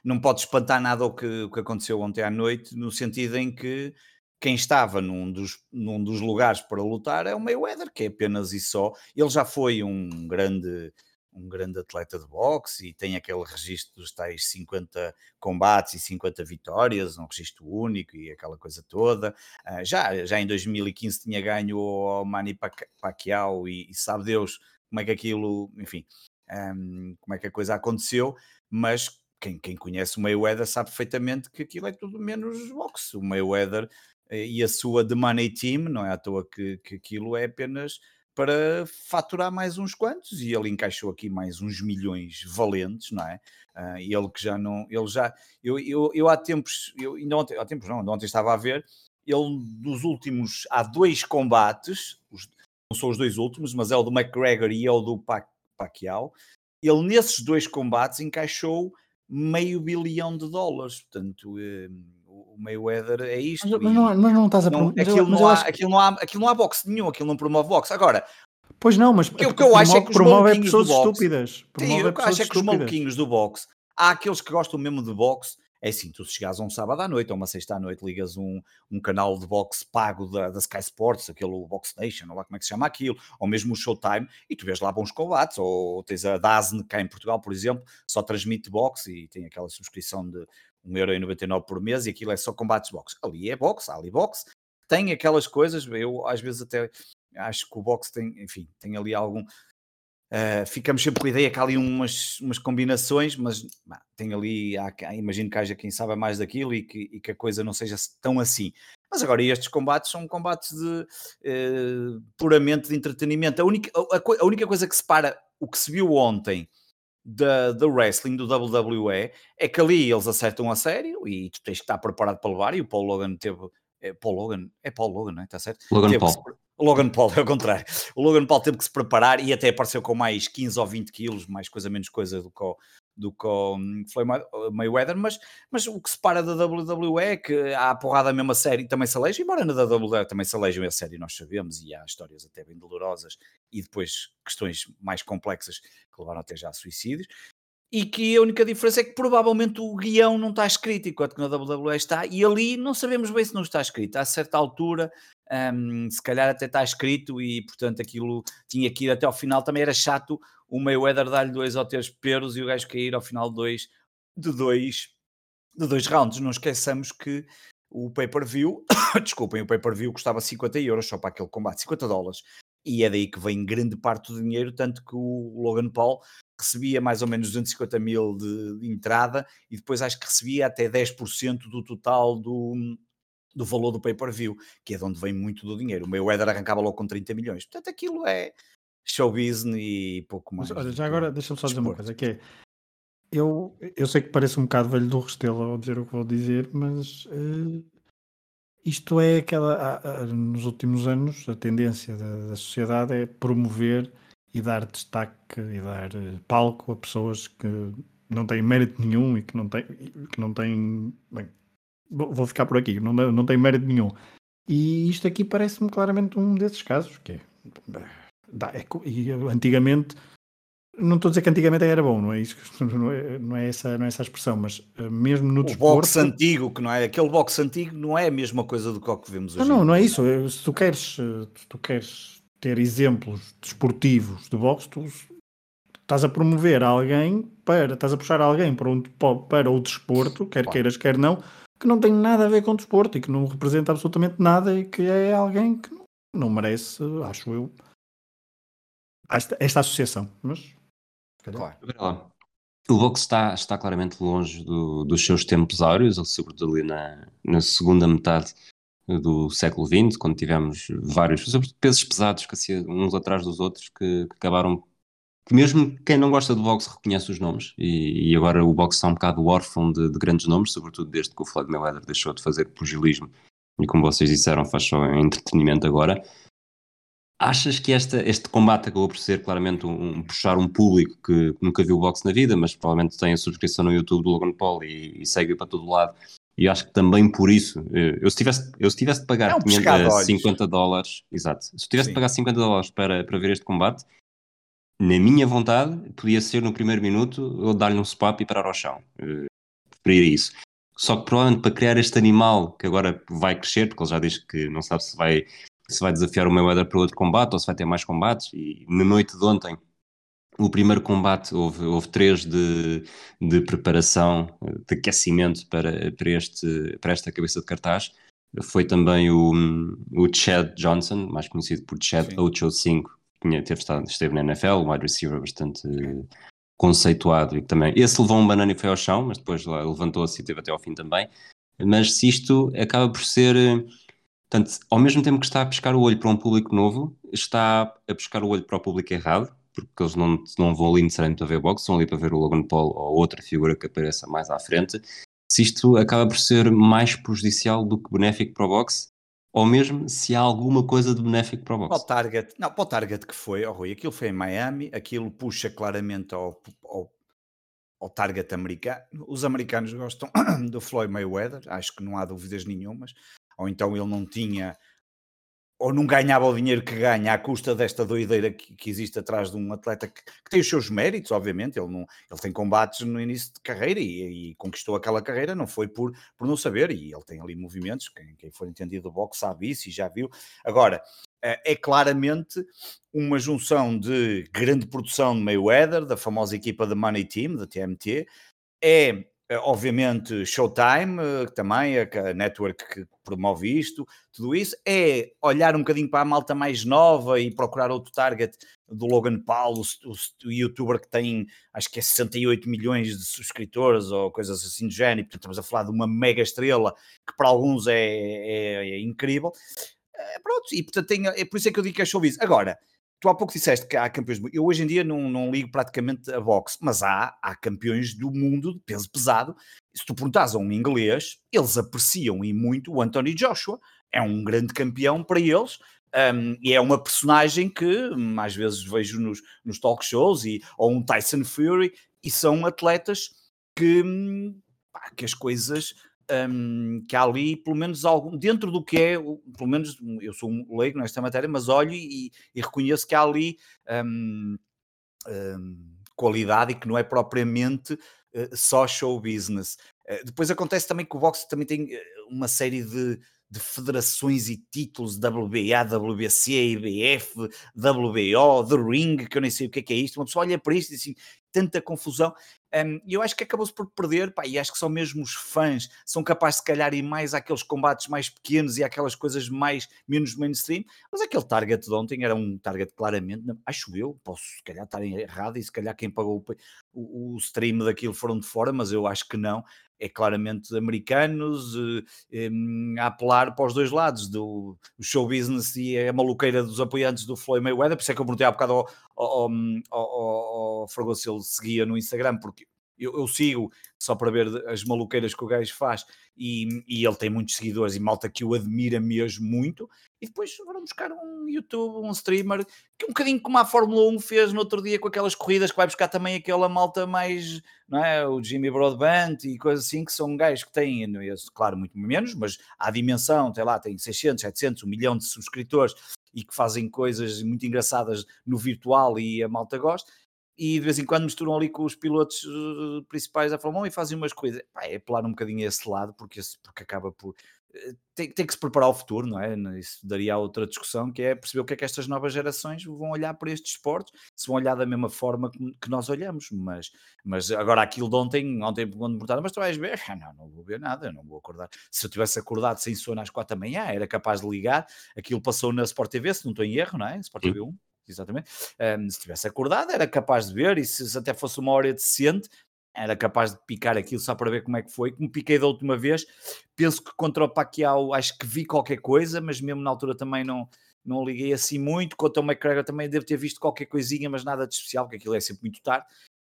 Speaker 2: não pode espantar nada o que, o que aconteceu ontem à noite, no sentido em que quem estava num dos, num dos lugares para lutar é o Mayweather, que é apenas e só. Ele já foi um grande, um grande atleta de boxe e tem aquele registro dos tais 50 combates e 50 vitórias, um registro único e aquela coisa toda. Ah, já, já em 2015 tinha ganho ao Manny Pac- Pacquiao e, e sabe Deus como é que aquilo, enfim, ahm, como é que a coisa aconteceu, mas quem, quem conhece o Mayweather sabe perfeitamente que aquilo é tudo menos boxe. O Mayweather eh, e a sua The Money Team, não é à toa que, que aquilo é apenas para faturar mais uns quantos e ele encaixou aqui mais uns milhões valentes, não é? E ele que já não, ele já, eu, eu, eu há tempos, eu ainda ontem, há tempos não, ontem estava a ver, ele dos últimos, há dois combates, os- não são os dois últimos, mas é o do McGregor e é o do Pac- Pacquiao, ele nesses dois combates encaixou meio bilhão de dólares, portanto o Mayweather é isto.
Speaker 3: Mas, mas, não, mas não estás a
Speaker 2: não, aquilo, não há, aquilo, não há, aquilo não há boxe nenhum, aquilo não promove boxe. Agora,
Speaker 3: Pois não, mas
Speaker 2: o que, eu acho é que os
Speaker 3: promove é pessoas estúpidas.
Speaker 2: Promove Sim, eu acho é que os maluquinhos do boxe, há aqueles que gostam mesmo de boxe é assim, tu chegares a um sábado à noite ou uma sexta à noite, ligas um, um canal de boxe pago da, da Sky Sports, aquele Box Nation, ou lá como é que se chama aquilo, ou mesmo o Showtime, e tu vês lá bons combates, ou tens a DAZN cá em Portugal, por exemplo, só transmite boxe e tem aquela subscrição de 1,99€ por mês e aquilo é só combates boxe. Ali é boxe, ali boxe, tem aquelas coisas, eu às vezes até acho que o boxe tem, enfim, tem ali algum Uh, ficamos sempre com a ideia que há ali umas, umas combinações, mas tem ali, há, imagino que haja quem saiba mais daquilo e que, e que, a coisa não seja tão assim. Mas agora estes combates são combates de uh, puramente de entretenimento. A única, a, a, única coisa que separa o que se viu ontem da, da wrestling, do WWE, é que ali eles acertam a sério e tu tens que estar preparado para levar. E o Paul Logan teve. É Paul Logan, é Paul Logan, não é? Está certo?
Speaker 1: Logan
Speaker 2: teve
Speaker 1: Paul.
Speaker 2: Se, Logan Paul é o contrário. O Logan Paul teve que se preparar e até apareceu com mais 15 ou 20 quilos, mais coisa menos coisa do que o, do que o Floyd Mayweather, mas, mas o que separa da WWE é que há a porrada mesmo a série também se aleja, embora na WWE também se alejam a série, nós sabemos, e há histórias até bem dolorosas e depois questões mais complexas que levaram até já a suicídios, e que a única diferença é que provavelmente o guião não está escrito, enquanto que na WWE está, e ali não sabemos bem se não está escrito. A certa altura, um, se calhar até está escrito, e portanto aquilo tinha que ir até ao final. Também era chato o Mayweather dar-lhe dois ou três peros e o gajo cair ao final de dois, de dois, de dois rounds. Não esqueçamos que o pay-per-view, *coughs* desculpem, o pay-per-view custava 50 euros só para aquele combate, 50 dólares. E é daí que vem grande parte do dinheiro, tanto que o Logan Paul recebia mais ou menos 250 mil de, de entrada e depois acho que recebia até 10% do total do, do valor do pay-per-view, que é de onde vem muito do dinheiro. O meu Eder arrancava logo com 30 milhões. Portanto, aquilo é show business e pouco mais.
Speaker 3: Mas, olha, já agora deixa-me só dizer uma coisa, que é eu, eu sei que parece um bocado velho do Restelo ao dizer o que vou dizer, mas uh, isto é aquela. nos últimos anos, a tendência da, da sociedade é promover e dar destaque e dar eh, palco a pessoas que não têm mérito nenhum e que não têm, que não têm bem, vou ficar por aqui, não, não tem mérito nenhum. E isto aqui parece-me claramente um desses casos, que é, é e antigamente não estou a dizer que antigamente era bom, não é isso, *laughs* não é, não é, essa, não é essa a expressão, mas eh, mesmo no o desporto...
Speaker 2: boxe antigo, que não é, aquele boxe antigo não é a mesma coisa do que, o que vemos hoje.
Speaker 3: Não, não, não é isso, se tu queres, se tu queres ter exemplos desportivos de boxe, tu estás a promover alguém para, estás a puxar alguém para, um, para o desporto, quer queiras, quer não, que não tem nada a ver com o desporto e que não representa absolutamente nada e que é alguém que não merece, acho eu, esta, esta associação. Mas,
Speaker 1: claro. O boxe está, está claramente longe do, dos seus tempos áureos, sobretudo ali na, na segunda metade do século XX, quando tivemos vários, pesos pesados que uns atrás dos outros, que, que, acabaram. Que mesmo quem não gosta do boxe reconhece os nomes, e, e agora o boxe está um bocado órfão de, de, grandes nomes, sobretudo desde que o Floyd Mayweather deixou de fazer pugilismo, e como vocês disseram, faz só entretenimento agora. Achas que esta, este combate acabou por ser claramente um, um, puxar um público que nunca viu boxe na vida, mas provavelmente tem a subscrição no YouTube do Logan Paul e, e segue para todo lado e acho que também por isso, eh, eu se tivesse, eu se tivesse de pagar é um 500, 50 dólares, exato, se tivesse Sim. de pagar 50 dólares para, para ver este combate, na minha vontade, podia ser no primeiro minuto ou dar-lhe um swap e parar ao chão. Uh, preferiria isso. Só que provavelmente para criar este animal que agora vai crescer, porque ele já diz que não sabe se vai, se vai desafiar o Mayweather para outro combate ou se vai ter mais combates, e na noite de ontem o primeiro combate, houve, houve três de, de preparação, de aquecimento para, para, este, para esta cabeça de cartaz. Foi também o, o Chad Johnson, mais conhecido por Chad Ocho 5, que teve estado, esteve na NFL, um wide receiver bastante conceituado e também. Esse levou um banana e foi ao chão, mas depois levantou-se e teve até ao fim também. Mas se isto acaba por ser. Portanto, ao mesmo tempo que está a pescar o olho para um público novo, está a pescar o olho para o público errado, porque eles não, não vão ali necessariamente para ver boxe, vão ali para ver o Logan Paul ou outra figura que apareça mais à frente, se isto acaba por ser mais prejudicial do que benéfico para o boxe, ou mesmo se há alguma coisa de benéfico para o boxe.
Speaker 2: Para o target, não, para o target que foi, oh Rui, aquilo foi em Miami, aquilo puxa claramente ao, ao ao target americano. Os americanos gostam *coughs* do Floyd Mayweather, acho que não há dúvidas nenhumas. Ou então ele não tinha ou não ganhava o dinheiro que ganha à custa desta doideira que, que existe atrás de um atleta que, que, tem os seus méritos, obviamente. Ele, não, ele tem combates no início de carreira e, e, conquistou aquela carreira, não foi por, por não saber. E ele tem ali movimentos, quem, quem for entendido do boxe sabe isso e já viu. Agora, é, é claramente uma junção de grande produção de Mayweather, da famosa equipa da Money Team, da TMT, é eh, obviamente Showtime, eh, também a network que promove isto, tudo isso, é olhar um bocadinho para a malta mais nova e procurar outro target do Logan Paul, o, o, o youtuber que tem acho que é 68 milhões de subscritores ou coisas assim do género, portanto estamos a falar de uma mega estrela que para alguns é, é, é incrível. É, pronto, e portanto tem, é por isso é que eu digo que é showbiz. Agora, tu há pouco disseste que há campeões do mundo. Eu hoje em dia não, não ligo praticamente a boxe, mas há, há campeões do mundo de peso pesado. Se tu perguntas a um inglês, eles apreciam e muito o Anthony Joshua. É um grande campeão para eles. Um, e é uma personagem que hum, às vezes vejo nos, nos talk shows e, ou um Tyson Fury e são atletas que, hum, pá, que as coisas um, que há ali, pelo menos algum, dentro do que é, pelo menos eu sou um leigo nesta matéria, mas olho e, e reconheço que há ali um, um, qualidade e que não é propriamente uh, só show business. Uh, depois acontece também que o boxe também tem eh, uma série de, de federações e títulos WBA, WBC, IBF, WBO, The Ring, que eu nem sei o que é, que é isto. Uma pessoa olha para isto e diz assim, tanta confusão. Um, eu acho que acabou-se por perder, pá, e acho que só mesmo os fãs são capazes de, calhar, ir mais àqueles combates mais pequenos e àquelas coisas mais, menos mainstream, mas aquele target de ontem era um target claramente, acho eu, posso se calhar estar errado e se calhar quem pagou o, o, o stream daquilo foram de fora, mas eu acho que não, é claramente americanos eh, a apelar para os dois lados, do show business e a maluqueira dos apoiantes do Floyd Mayweather, por isso é que eu perguntei há bocado ao, ao, ao, ao, Fragoso se ele seguia no Instagram, porque eu, eu, sigo só para ver as maluqueiras que o gajo faz e, e, ele tem muitos seguidores e malta que o admira mesmo muito. E depois foram buscar um YouTube, um streamer, que um bocadinho como a Fórmula 1 fez no outro dia com aquelas corridas, que vai buscar também aquela malta mais, não é? O Jimmy Broadbent e coisas assim, que são gajos que têm, claro, muito menos, mas a dimensão, sei lá, tem 600, 700, 1 milhão de subscritores e que fazem coisas muito engraçadas no virtual e a malta gosta e de vez em quando misturam ali com os pilotos uh, principais da Fórmula 1 e fazem umas coisas. Pá, é apelar um bocadinho a esse lado, porque, esse, porque acaba por. Uh, tem, tem, que se preparar ao futuro, não é? Isso daria outra discussão, que é perceber o que é que estas novas gerações vão olhar para estes esportes, se vão olhar da mesma forma que, nós olhamos. Mas, mas agora aquilo de ontem, ontem quando me perguntaram, mas tu vais ver? Ah, não, não vou ver nada, não vou acordar. Se eu tivesse acordado sem sono às quatro da manhã, era capaz de ligar. Aquilo passou na Sport TV, se não estou em erro, não é? Sport TV 1 exatamente. Um, se tivesse acordado, era capaz de ver, e se até fosse uma hora decente, era capaz de picar aquilo só para ver como é que foi. Como piquei da última vez, penso que contra o Pacquiao acho que vi qualquer coisa, mas mesmo na altura também não, não liguei assim muito. Contra o McGregor também devo ter visto qualquer coisinha, mas nada de especial, porque aquilo é sempre muito tarde.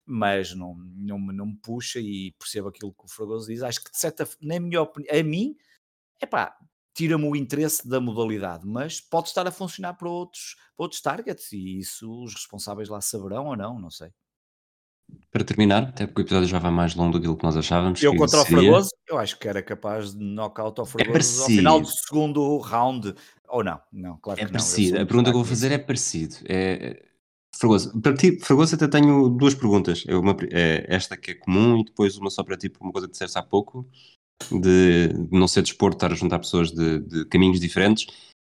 Speaker 2: Mas não, não, não me puxa e percebo aquilo que o Fragoso diz. Acho que de certa na minha opinião, a mim, é pá, tira-me o interesse da modalidade, mas pode estar a funcionar para outros, para outros targets e isso os responsáveis lá saberão ou não, não sei.
Speaker 1: Para terminar, até porque o episódio já vai mais longo do que nós achávamos.
Speaker 2: Eu contra seria... o Fragoso, eu acho que era capaz de knockout ao é Fragoso é ao final do segundo round, ou não? Não, claro
Speaker 1: é
Speaker 2: que
Speaker 1: parecido. não. A pergunta que eu vou fazer é parecido. É... Fragoso, para ti, Fragoso até tenho duas perguntas. É uma, é esta que é comum e depois uma só para ti, por uma coisa que disseste há pouco de, não ser desporto, estar a juntar pessoas de, de caminhos diferentes.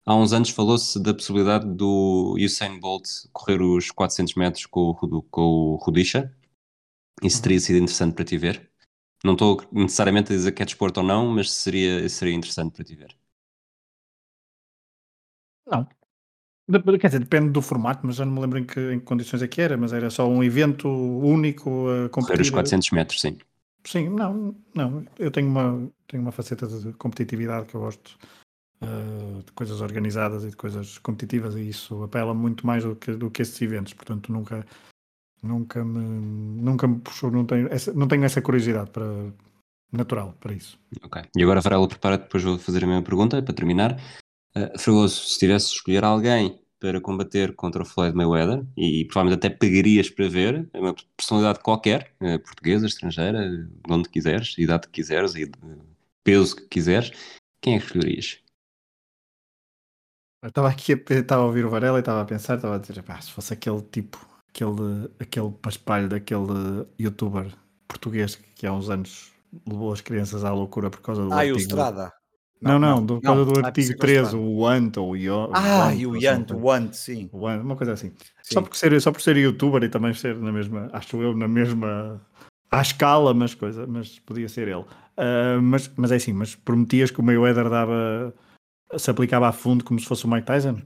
Speaker 1: Há uns anos falou-se da possibilidade do Usain Bolt correr os 400 metros com o, com o Rudisha. Isso uhum. teria sido interessante para ti ver. Não estou necessariamente a dizer que é desporto ou não, mas seria, seria interessante para ti ver.
Speaker 3: Não. Quer dizer, depende do formato, mas já não me lembro em que, em que condições é que era, mas era só um evento único a
Speaker 1: competir. Correr os 400 metros, sim.
Speaker 3: Sim, não, não. Eu tenho uma, tenho uma faceta de competitividade que eu gosto uh, de coisas organizadas e de coisas competitivas e isso apela muito mais do que, do que esses eventos. Portanto, nunca, nunca me, nunca me puxou, não tenho essa, não tenho essa curiosidade para, natural para isso.
Speaker 1: Ok. E agora, Varela, prepara depois vou fazer a mesma pergunta para terminar. Uh, se tivesse de escolher alguém para combater contra o Floyd Mayweather e provavelmente até pagarias para ver é uma personalidade qualquer, eh, portuguesa, estrangeira, de onde quiseres, idade que quiseres e peso que quiseres, quem é que escolherias?
Speaker 3: Eu estava aqui, a, estava a ouvir o Varela e estava a pensar, estava a dizer, pá, se fosse aquele tipo, aquele, aquele paspalho daquele youtuber português que há uns anos levou as crianças à loucura por causa do
Speaker 2: Ah, e o. Estrada.
Speaker 3: Não, não, causa do
Speaker 2: Ah,
Speaker 3: artigo
Speaker 2: pensei que
Speaker 3: 13,
Speaker 2: Estrada.
Speaker 3: o Ant ou o Ion.
Speaker 2: Ah, e o
Speaker 3: ou
Speaker 2: Yant,
Speaker 3: assim,
Speaker 2: o Ant, sim.
Speaker 3: o Ant, uma coisa assim.
Speaker 2: Sim.
Speaker 3: Só por, ser, só por ser youtuber e também ser na mesma, acho eu, na mesma à escala, mas coisa, mas podia ser ele. Ah, mas, mas é assim, mas prometias que o Mayweather dava se aplicava a fundo como se fosse o Mike Tyson?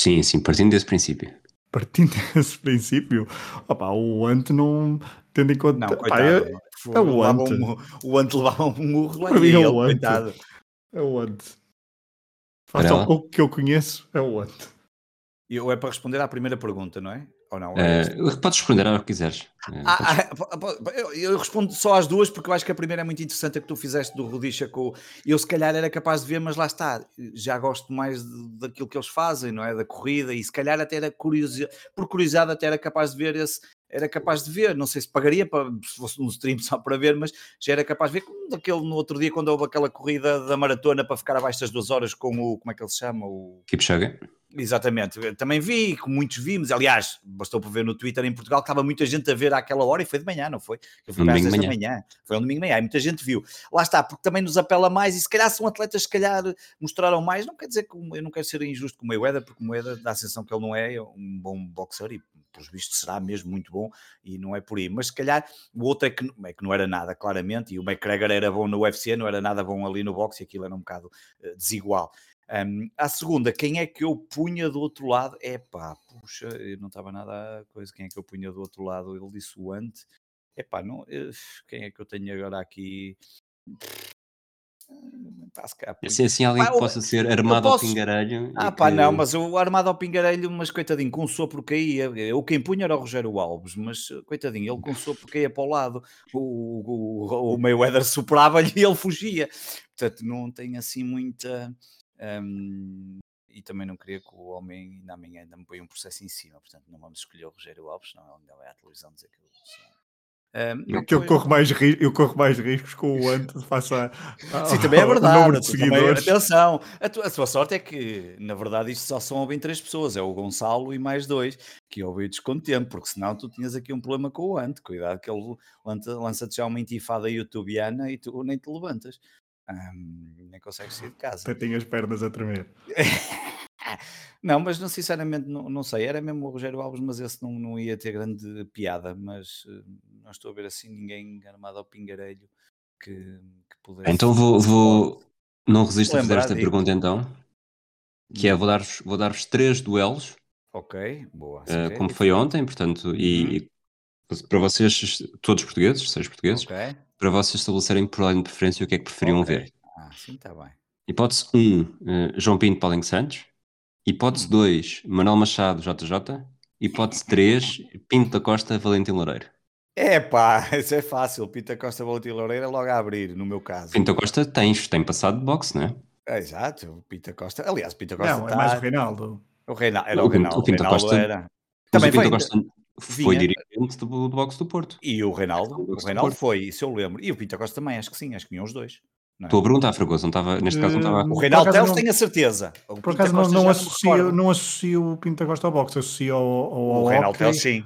Speaker 1: Sim, sim, partindo desse princípio.
Speaker 3: Partindo *laughs* desse princípio, opa, o Ant não tendo em conta.
Speaker 2: Não,
Speaker 3: pá,
Speaker 2: coitado.
Speaker 3: é,
Speaker 2: Foi-
Speaker 3: é o
Speaker 2: levava
Speaker 3: Ant.
Speaker 2: um o Ant levava um murro lá
Speaker 3: mim
Speaker 2: e
Speaker 3: é
Speaker 2: ele,
Speaker 3: o Ant.
Speaker 2: coitado.
Speaker 3: É o Ant.
Speaker 1: Para
Speaker 3: Faça
Speaker 1: ela?
Speaker 3: o que eu conheço, é o Ant.
Speaker 2: E ou é para responder à primeira pergunta, não é? Ou não?
Speaker 1: Eh,
Speaker 2: É esta?
Speaker 1: podes responder ao que quiseres. Eh,
Speaker 2: Ah,
Speaker 1: podes-
Speaker 2: ah, eu, eu respondo só às duas porque eu acho que a primeira é muito interessante a que tu fizeste do Rodicha com eu se calhar era capaz de ver, mas lá está, já gosto mais de- daquilo que eles fazem, não é? Da corrida e se calhar até era curiosidade, por curiosidade até era capaz de ver esse, era capaz de ver, não sei se pagaria para, se fosse um stream só para ver, mas já era capaz de ver como daquele no outro dia quando houve aquela corrida da maratona para ficar abaixo das duas horas com o, como é que ele se chama? O
Speaker 1: Kipchoge.
Speaker 2: Exatamente, eu também vi, como muitos vimos, aliás, bastou por ver no Twitter em Portugal que estava muita gente a ver àquela hora e foi de manhã, não foi? Eu fui
Speaker 1: Um
Speaker 2: para
Speaker 1: domingo
Speaker 2: 10
Speaker 1: de
Speaker 2: da manhã, foi um domingo de manhã, e muita gente viu. Lá está, porque também nos apela mais e se calhar são atletas, se calhar mostraram mais, não quer dizer que eu não quero ser injusto com o Mayweather, porque o Mayweather dá a sensação que ele não é um bom boxer e pelos vistos será mesmo muito bom e não é por aí, mas se calhar o outro é que, não- é que não era nada, claramente, e o McGregor era bom no UFC, não era nada bom ali no boxe e aquilo era um bocado eh, desigual. Um, a segunda, quem é que eu punha do outro lado? É pá, puxa, eu não estava nada a coisa. Quem é que eu punha do outro lado? Ele disse o. É pá, não, eh, quem é que eu tenho agora aqui?
Speaker 1: Assim, assim alguém
Speaker 2: Pá,
Speaker 1: que
Speaker 2: eu-
Speaker 1: possa ser armado
Speaker 2: posso-
Speaker 1: ao pingarelho.
Speaker 2: Ah pá,
Speaker 1: que-
Speaker 2: não, mas o armado ao pingarelho, mas coitadinho, com um sopro caía. Eu quem punha era o Rogério Alves, mas coitadinho, ele com um sopro caía para o lado. O, o, o Mayweather soprava-lhe *laughs* e ele fugia. Portanto, não tem assim muita. Hum, e também não queria que o homem ainda amanhã ainda me põe um processo em cima. Portanto, não vamos escolher o Rogério Alves, senão ele ainda vai à televisão dizer que eu sou.
Speaker 3: Que eu
Speaker 2: depois-
Speaker 3: corro mais, ri- eu corro mais riscos com o Ant face a, a-
Speaker 2: Sim, também é *laughs* verdade.
Speaker 3: número de
Speaker 2: tu também-
Speaker 3: seguidores.
Speaker 2: atenção, a tua, a tua sorte é que, na verdade, isto só são ouvem três pessoas: é o Gonçalo e mais dois, que ouvem desconto tempo, porque senão tu tinhas aqui um problema com o Ante. Cuidado, que ele lança- lança-te já uma intifada youtubiana e tu nem te levantas. Nem consegues sair de casa.
Speaker 3: Até tenho as pernas a tremer. *laughs*
Speaker 2: Não, mas não, sinceramente não, não sei. Era mesmo o Rogério Alves, mas esse não, não ia ter grande piada. Mas eh, não estou a ver assim ninguém armado ao pingarelho que, que pudesse.
Speaker 1: Então vou, vou... não resisto a fazer
Speaker 2: Lembrar,
Speaker 1: esta
Speaker 2: digo.
Speaker 1: pergunta então. Que é, vou dar-vos vou dar três duelos,
Speaker 2: Ok, boa. ok,
Speaker 1: como foi ontem, portanto, e, e para vocês, todos portugueses, seis portugueses,
Speaker 2: Ok.
Speaker 1: Para vocês estabelecerem por ordem de preferência o que é que preferiam
Speaker 2: Ok.
Speaker 1: ver.
Speaker 2: Ah, sim, está bem.
Speaker 1: Hipótese 1, João Pinto Paulinho Santos. Hipótese
Speaker 2: Hum.
Speaker 1: 2, Manuel Machado JJ. Hipótese *laughs* 3, *laughs* Pinto da Costa Valentim Loureiro.
Speaker 2: É pá, isso é fácil. Pita Costa Valentim Loureira logo a abrir, no meu caso.
Speaker 1: Pinto da Costa tens, tem passado de boxe, não é?
Speaker 2: É, exato, o Pita Costa. Aliás, o Pita Costa
Speaker 3: Não, é
Speaker 2: tá-
Speaker 3: mais o Reinaldo.
Speaker 2: o Reinaldo. Era
Speaker 1: O
Speaker 2: o
Speaker 1: Pinto-
Speaker 2: Reinaldo.
Speaker 1: o Pinto
Speaker 2: Reinaldo
Speaker 1: Costa-
Speaker 2: era.
Speaker 1: Mas
Speaker 2: Também
Speaker 1: o Pinto
Speaker 2: foi.
Speaker 1: da Costa foi
Speaker 2: vinha-
Speaker 1: do, do boxe do Porto.
Speaker 2: E o Reinaldo, o Reinaldo foi, isso eu lembro. E o Pita Costa também, acho que sim, acho que vinham os dois. é?
Speaker 1: Estou a perguntar, Fragoso, não estava, neste caso não estava.
Speaker 2: O
Speaker 3: Por
Speaker 2: Reinaldo Teles tenho a certeza. O
Speaker 3: Por acaso não, não, associo, não associo o Pinto Costa ao boxe, associo ao, ao, ao
Speaker 2: O Reinaldo Teles, sim.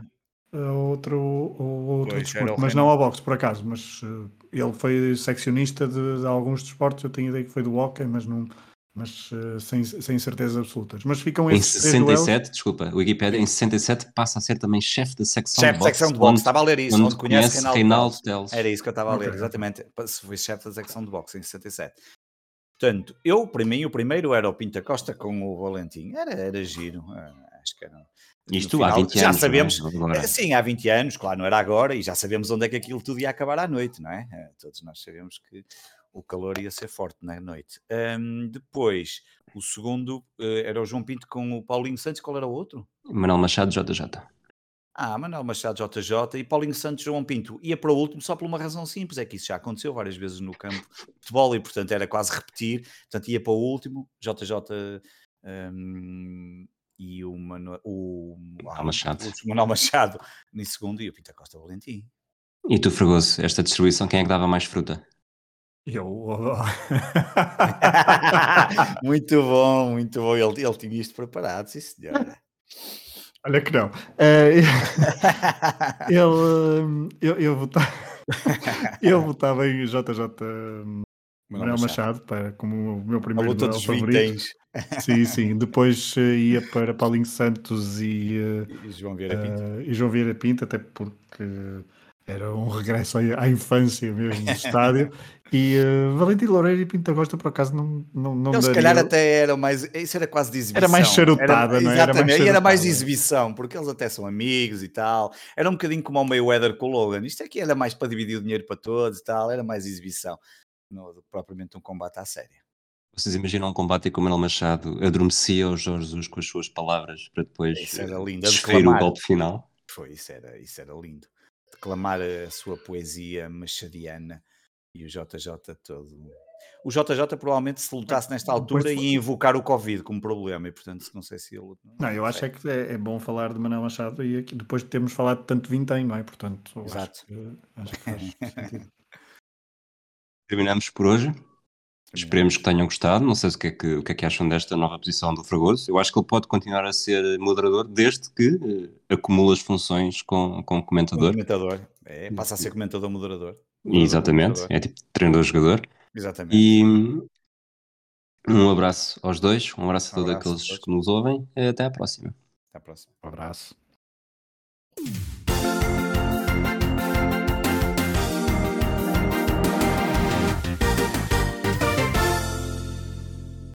Speaker 3: a outro, outro
Speaker 2: Pois,
Speaker 3: desporto, mas não ao boxe, por acaso. Mas eh, ele foi seccionista de, de alguns desportos, eu tenho ideia que foi do hockey, mas, não, mas eh, sem, sem certezas absolutas. Mas ficam
Speaker 1: Em
Speaker 3: esses três duelos.
Speaker 1: 67, desculpa, o Wikipedia, em 67 passa a ser também chefe da secção
Speaker 2: Chefe
Speaker 1: de boxe.
Speaker 2: secção de boxe,
Speaker 1: onde-
Speaker 2: estava a ler isso,
Speaker 1: onde
Speaker 2: onde conhece
Speaker 1: conhece
Speaker 2: Reinaldo
Speaker 1: Reinaldo
Speaker 2: Teles. Era isso que eu estava a ler, exatamente. Se fui chefe da secção de boxe em 67. Portanto, eu, para mim, o primeiro era o Pinta Costa com o Valentim. Era, era giro. ah, Acho que era.
Speaker 1: Isto há
Speaker 2: final-
Speaker 1: 20
Speaker 2: já
Speaker 1: anos.
Speaker 2: sabemos.
Speaker 1: não é? Agora.
Speaker 2: eh, Sim, há 20 anos, claro, não era agora, e já sabemos onde é que aquilo tudo ia acabar à noite, não é? Eh, Todos nós sabemos que o calor ia ser forte na noite. Ahm, depois, o segundo eh, era o João Pinto com o Paulinho Santos, qual era o outro?
Speaker 1: Manuel Machado JJ.
Speaker 2: Ah, Manuel Machado JJ e Paulinho Santos João Pinto. Ia para o último só por uma razão simples, é que isso já aconteceu várias vezes no campo de futebol e, portanto, era quase repetir. Portanto, ia para o último, JJ hum, e o, Manu, o,
Speaker 1: ah, Machado.
Speaker 2: o Manuel Machado em segundo e o Pinta Costa Valentim.
Speaker 1: E tu, Fregoso, esta distribuição, quem é que dava mais fruta?
Speaker 3: Eu. *laughs*
Speaker 2: muito bom, muito bom. Ele, ele tinha isto preparado, sim senhora.
Speaker 3: Olha que não. Uh, *laughs* ele, eu, eu, votava, *laughs* eu votava em JJ Manuel Machado, para, como o meu primeiro
Speaker 2: luta dos favorito.
Speaker 3: Sim, sim. Depois uh, ia para Paulinho Santos e, uh,
Speaker 2: e João Vieira Pinto.
Speaker 3: e João Vieira Pinto, até porque era um regresso à infância mesmo no estádio. E uh, Valentim Loureiro e Pinto Costa, por acaso, não, não, não
Speaker 2: Eles, daria... se calhar, até eram mais. Isso era quase de exibição.
Speaker 3: Era mais charutada,
Speaker 2: era,
Speaker 3: não
Speaker 2: é? Era mais e era mais exibição, porque eles até são amigos e tal. Era um bocadinho como o Mayweather com o Logan. Isto aqui era mais para dividir o dinheiro para todos e tal. Era mais exibição, não propriamente um combate à séria.
Speaker 1: Vocês imaginam um combate como Manuel Machado adormecia o Jorge Jesus com as suas palavras para depois
Speaker 2: isso era lindo.
Speaker 1: desferir o golpe final?
Speaker 2: Foi, isso era, isso era lindo declamar a sua poesia machadiana e o JJ todo. O JJ provavelmente se lutasse nesta altura ia invocar o Covid como problema e portanto não sei se ele...
Speaker 3: Não, eu acho é que é, é, bom falar de Manuel Machado e aqui, depois de termos falado tanto vintém, não é? Portanto,
Speaker 2: Exato.
Speaker 3: Acho que, acho que faz *laughs* sentido.
Speaker 1: Terminamos por hoje. Esperemos que tenham gostado. Não sei o que, é que, o que é que acham desta nova posição do Fragoso. Eu acho que ele pode continuar a ser moderador desde que uh, acumula as funções com, com comentador.
Speaker 2: comentador. É, passa a ser comentador-moderador.
Speaker 1: Exatamente. É tipo treinador-jogador.
Speaker 2: Exatamente.
Speaker 1: E um abraço aos dois. Um abraço a todos aqueles que nos ouvem. Até à próxima.
Speaker 2: Até à próxima.
Speaker 3: Um abraço.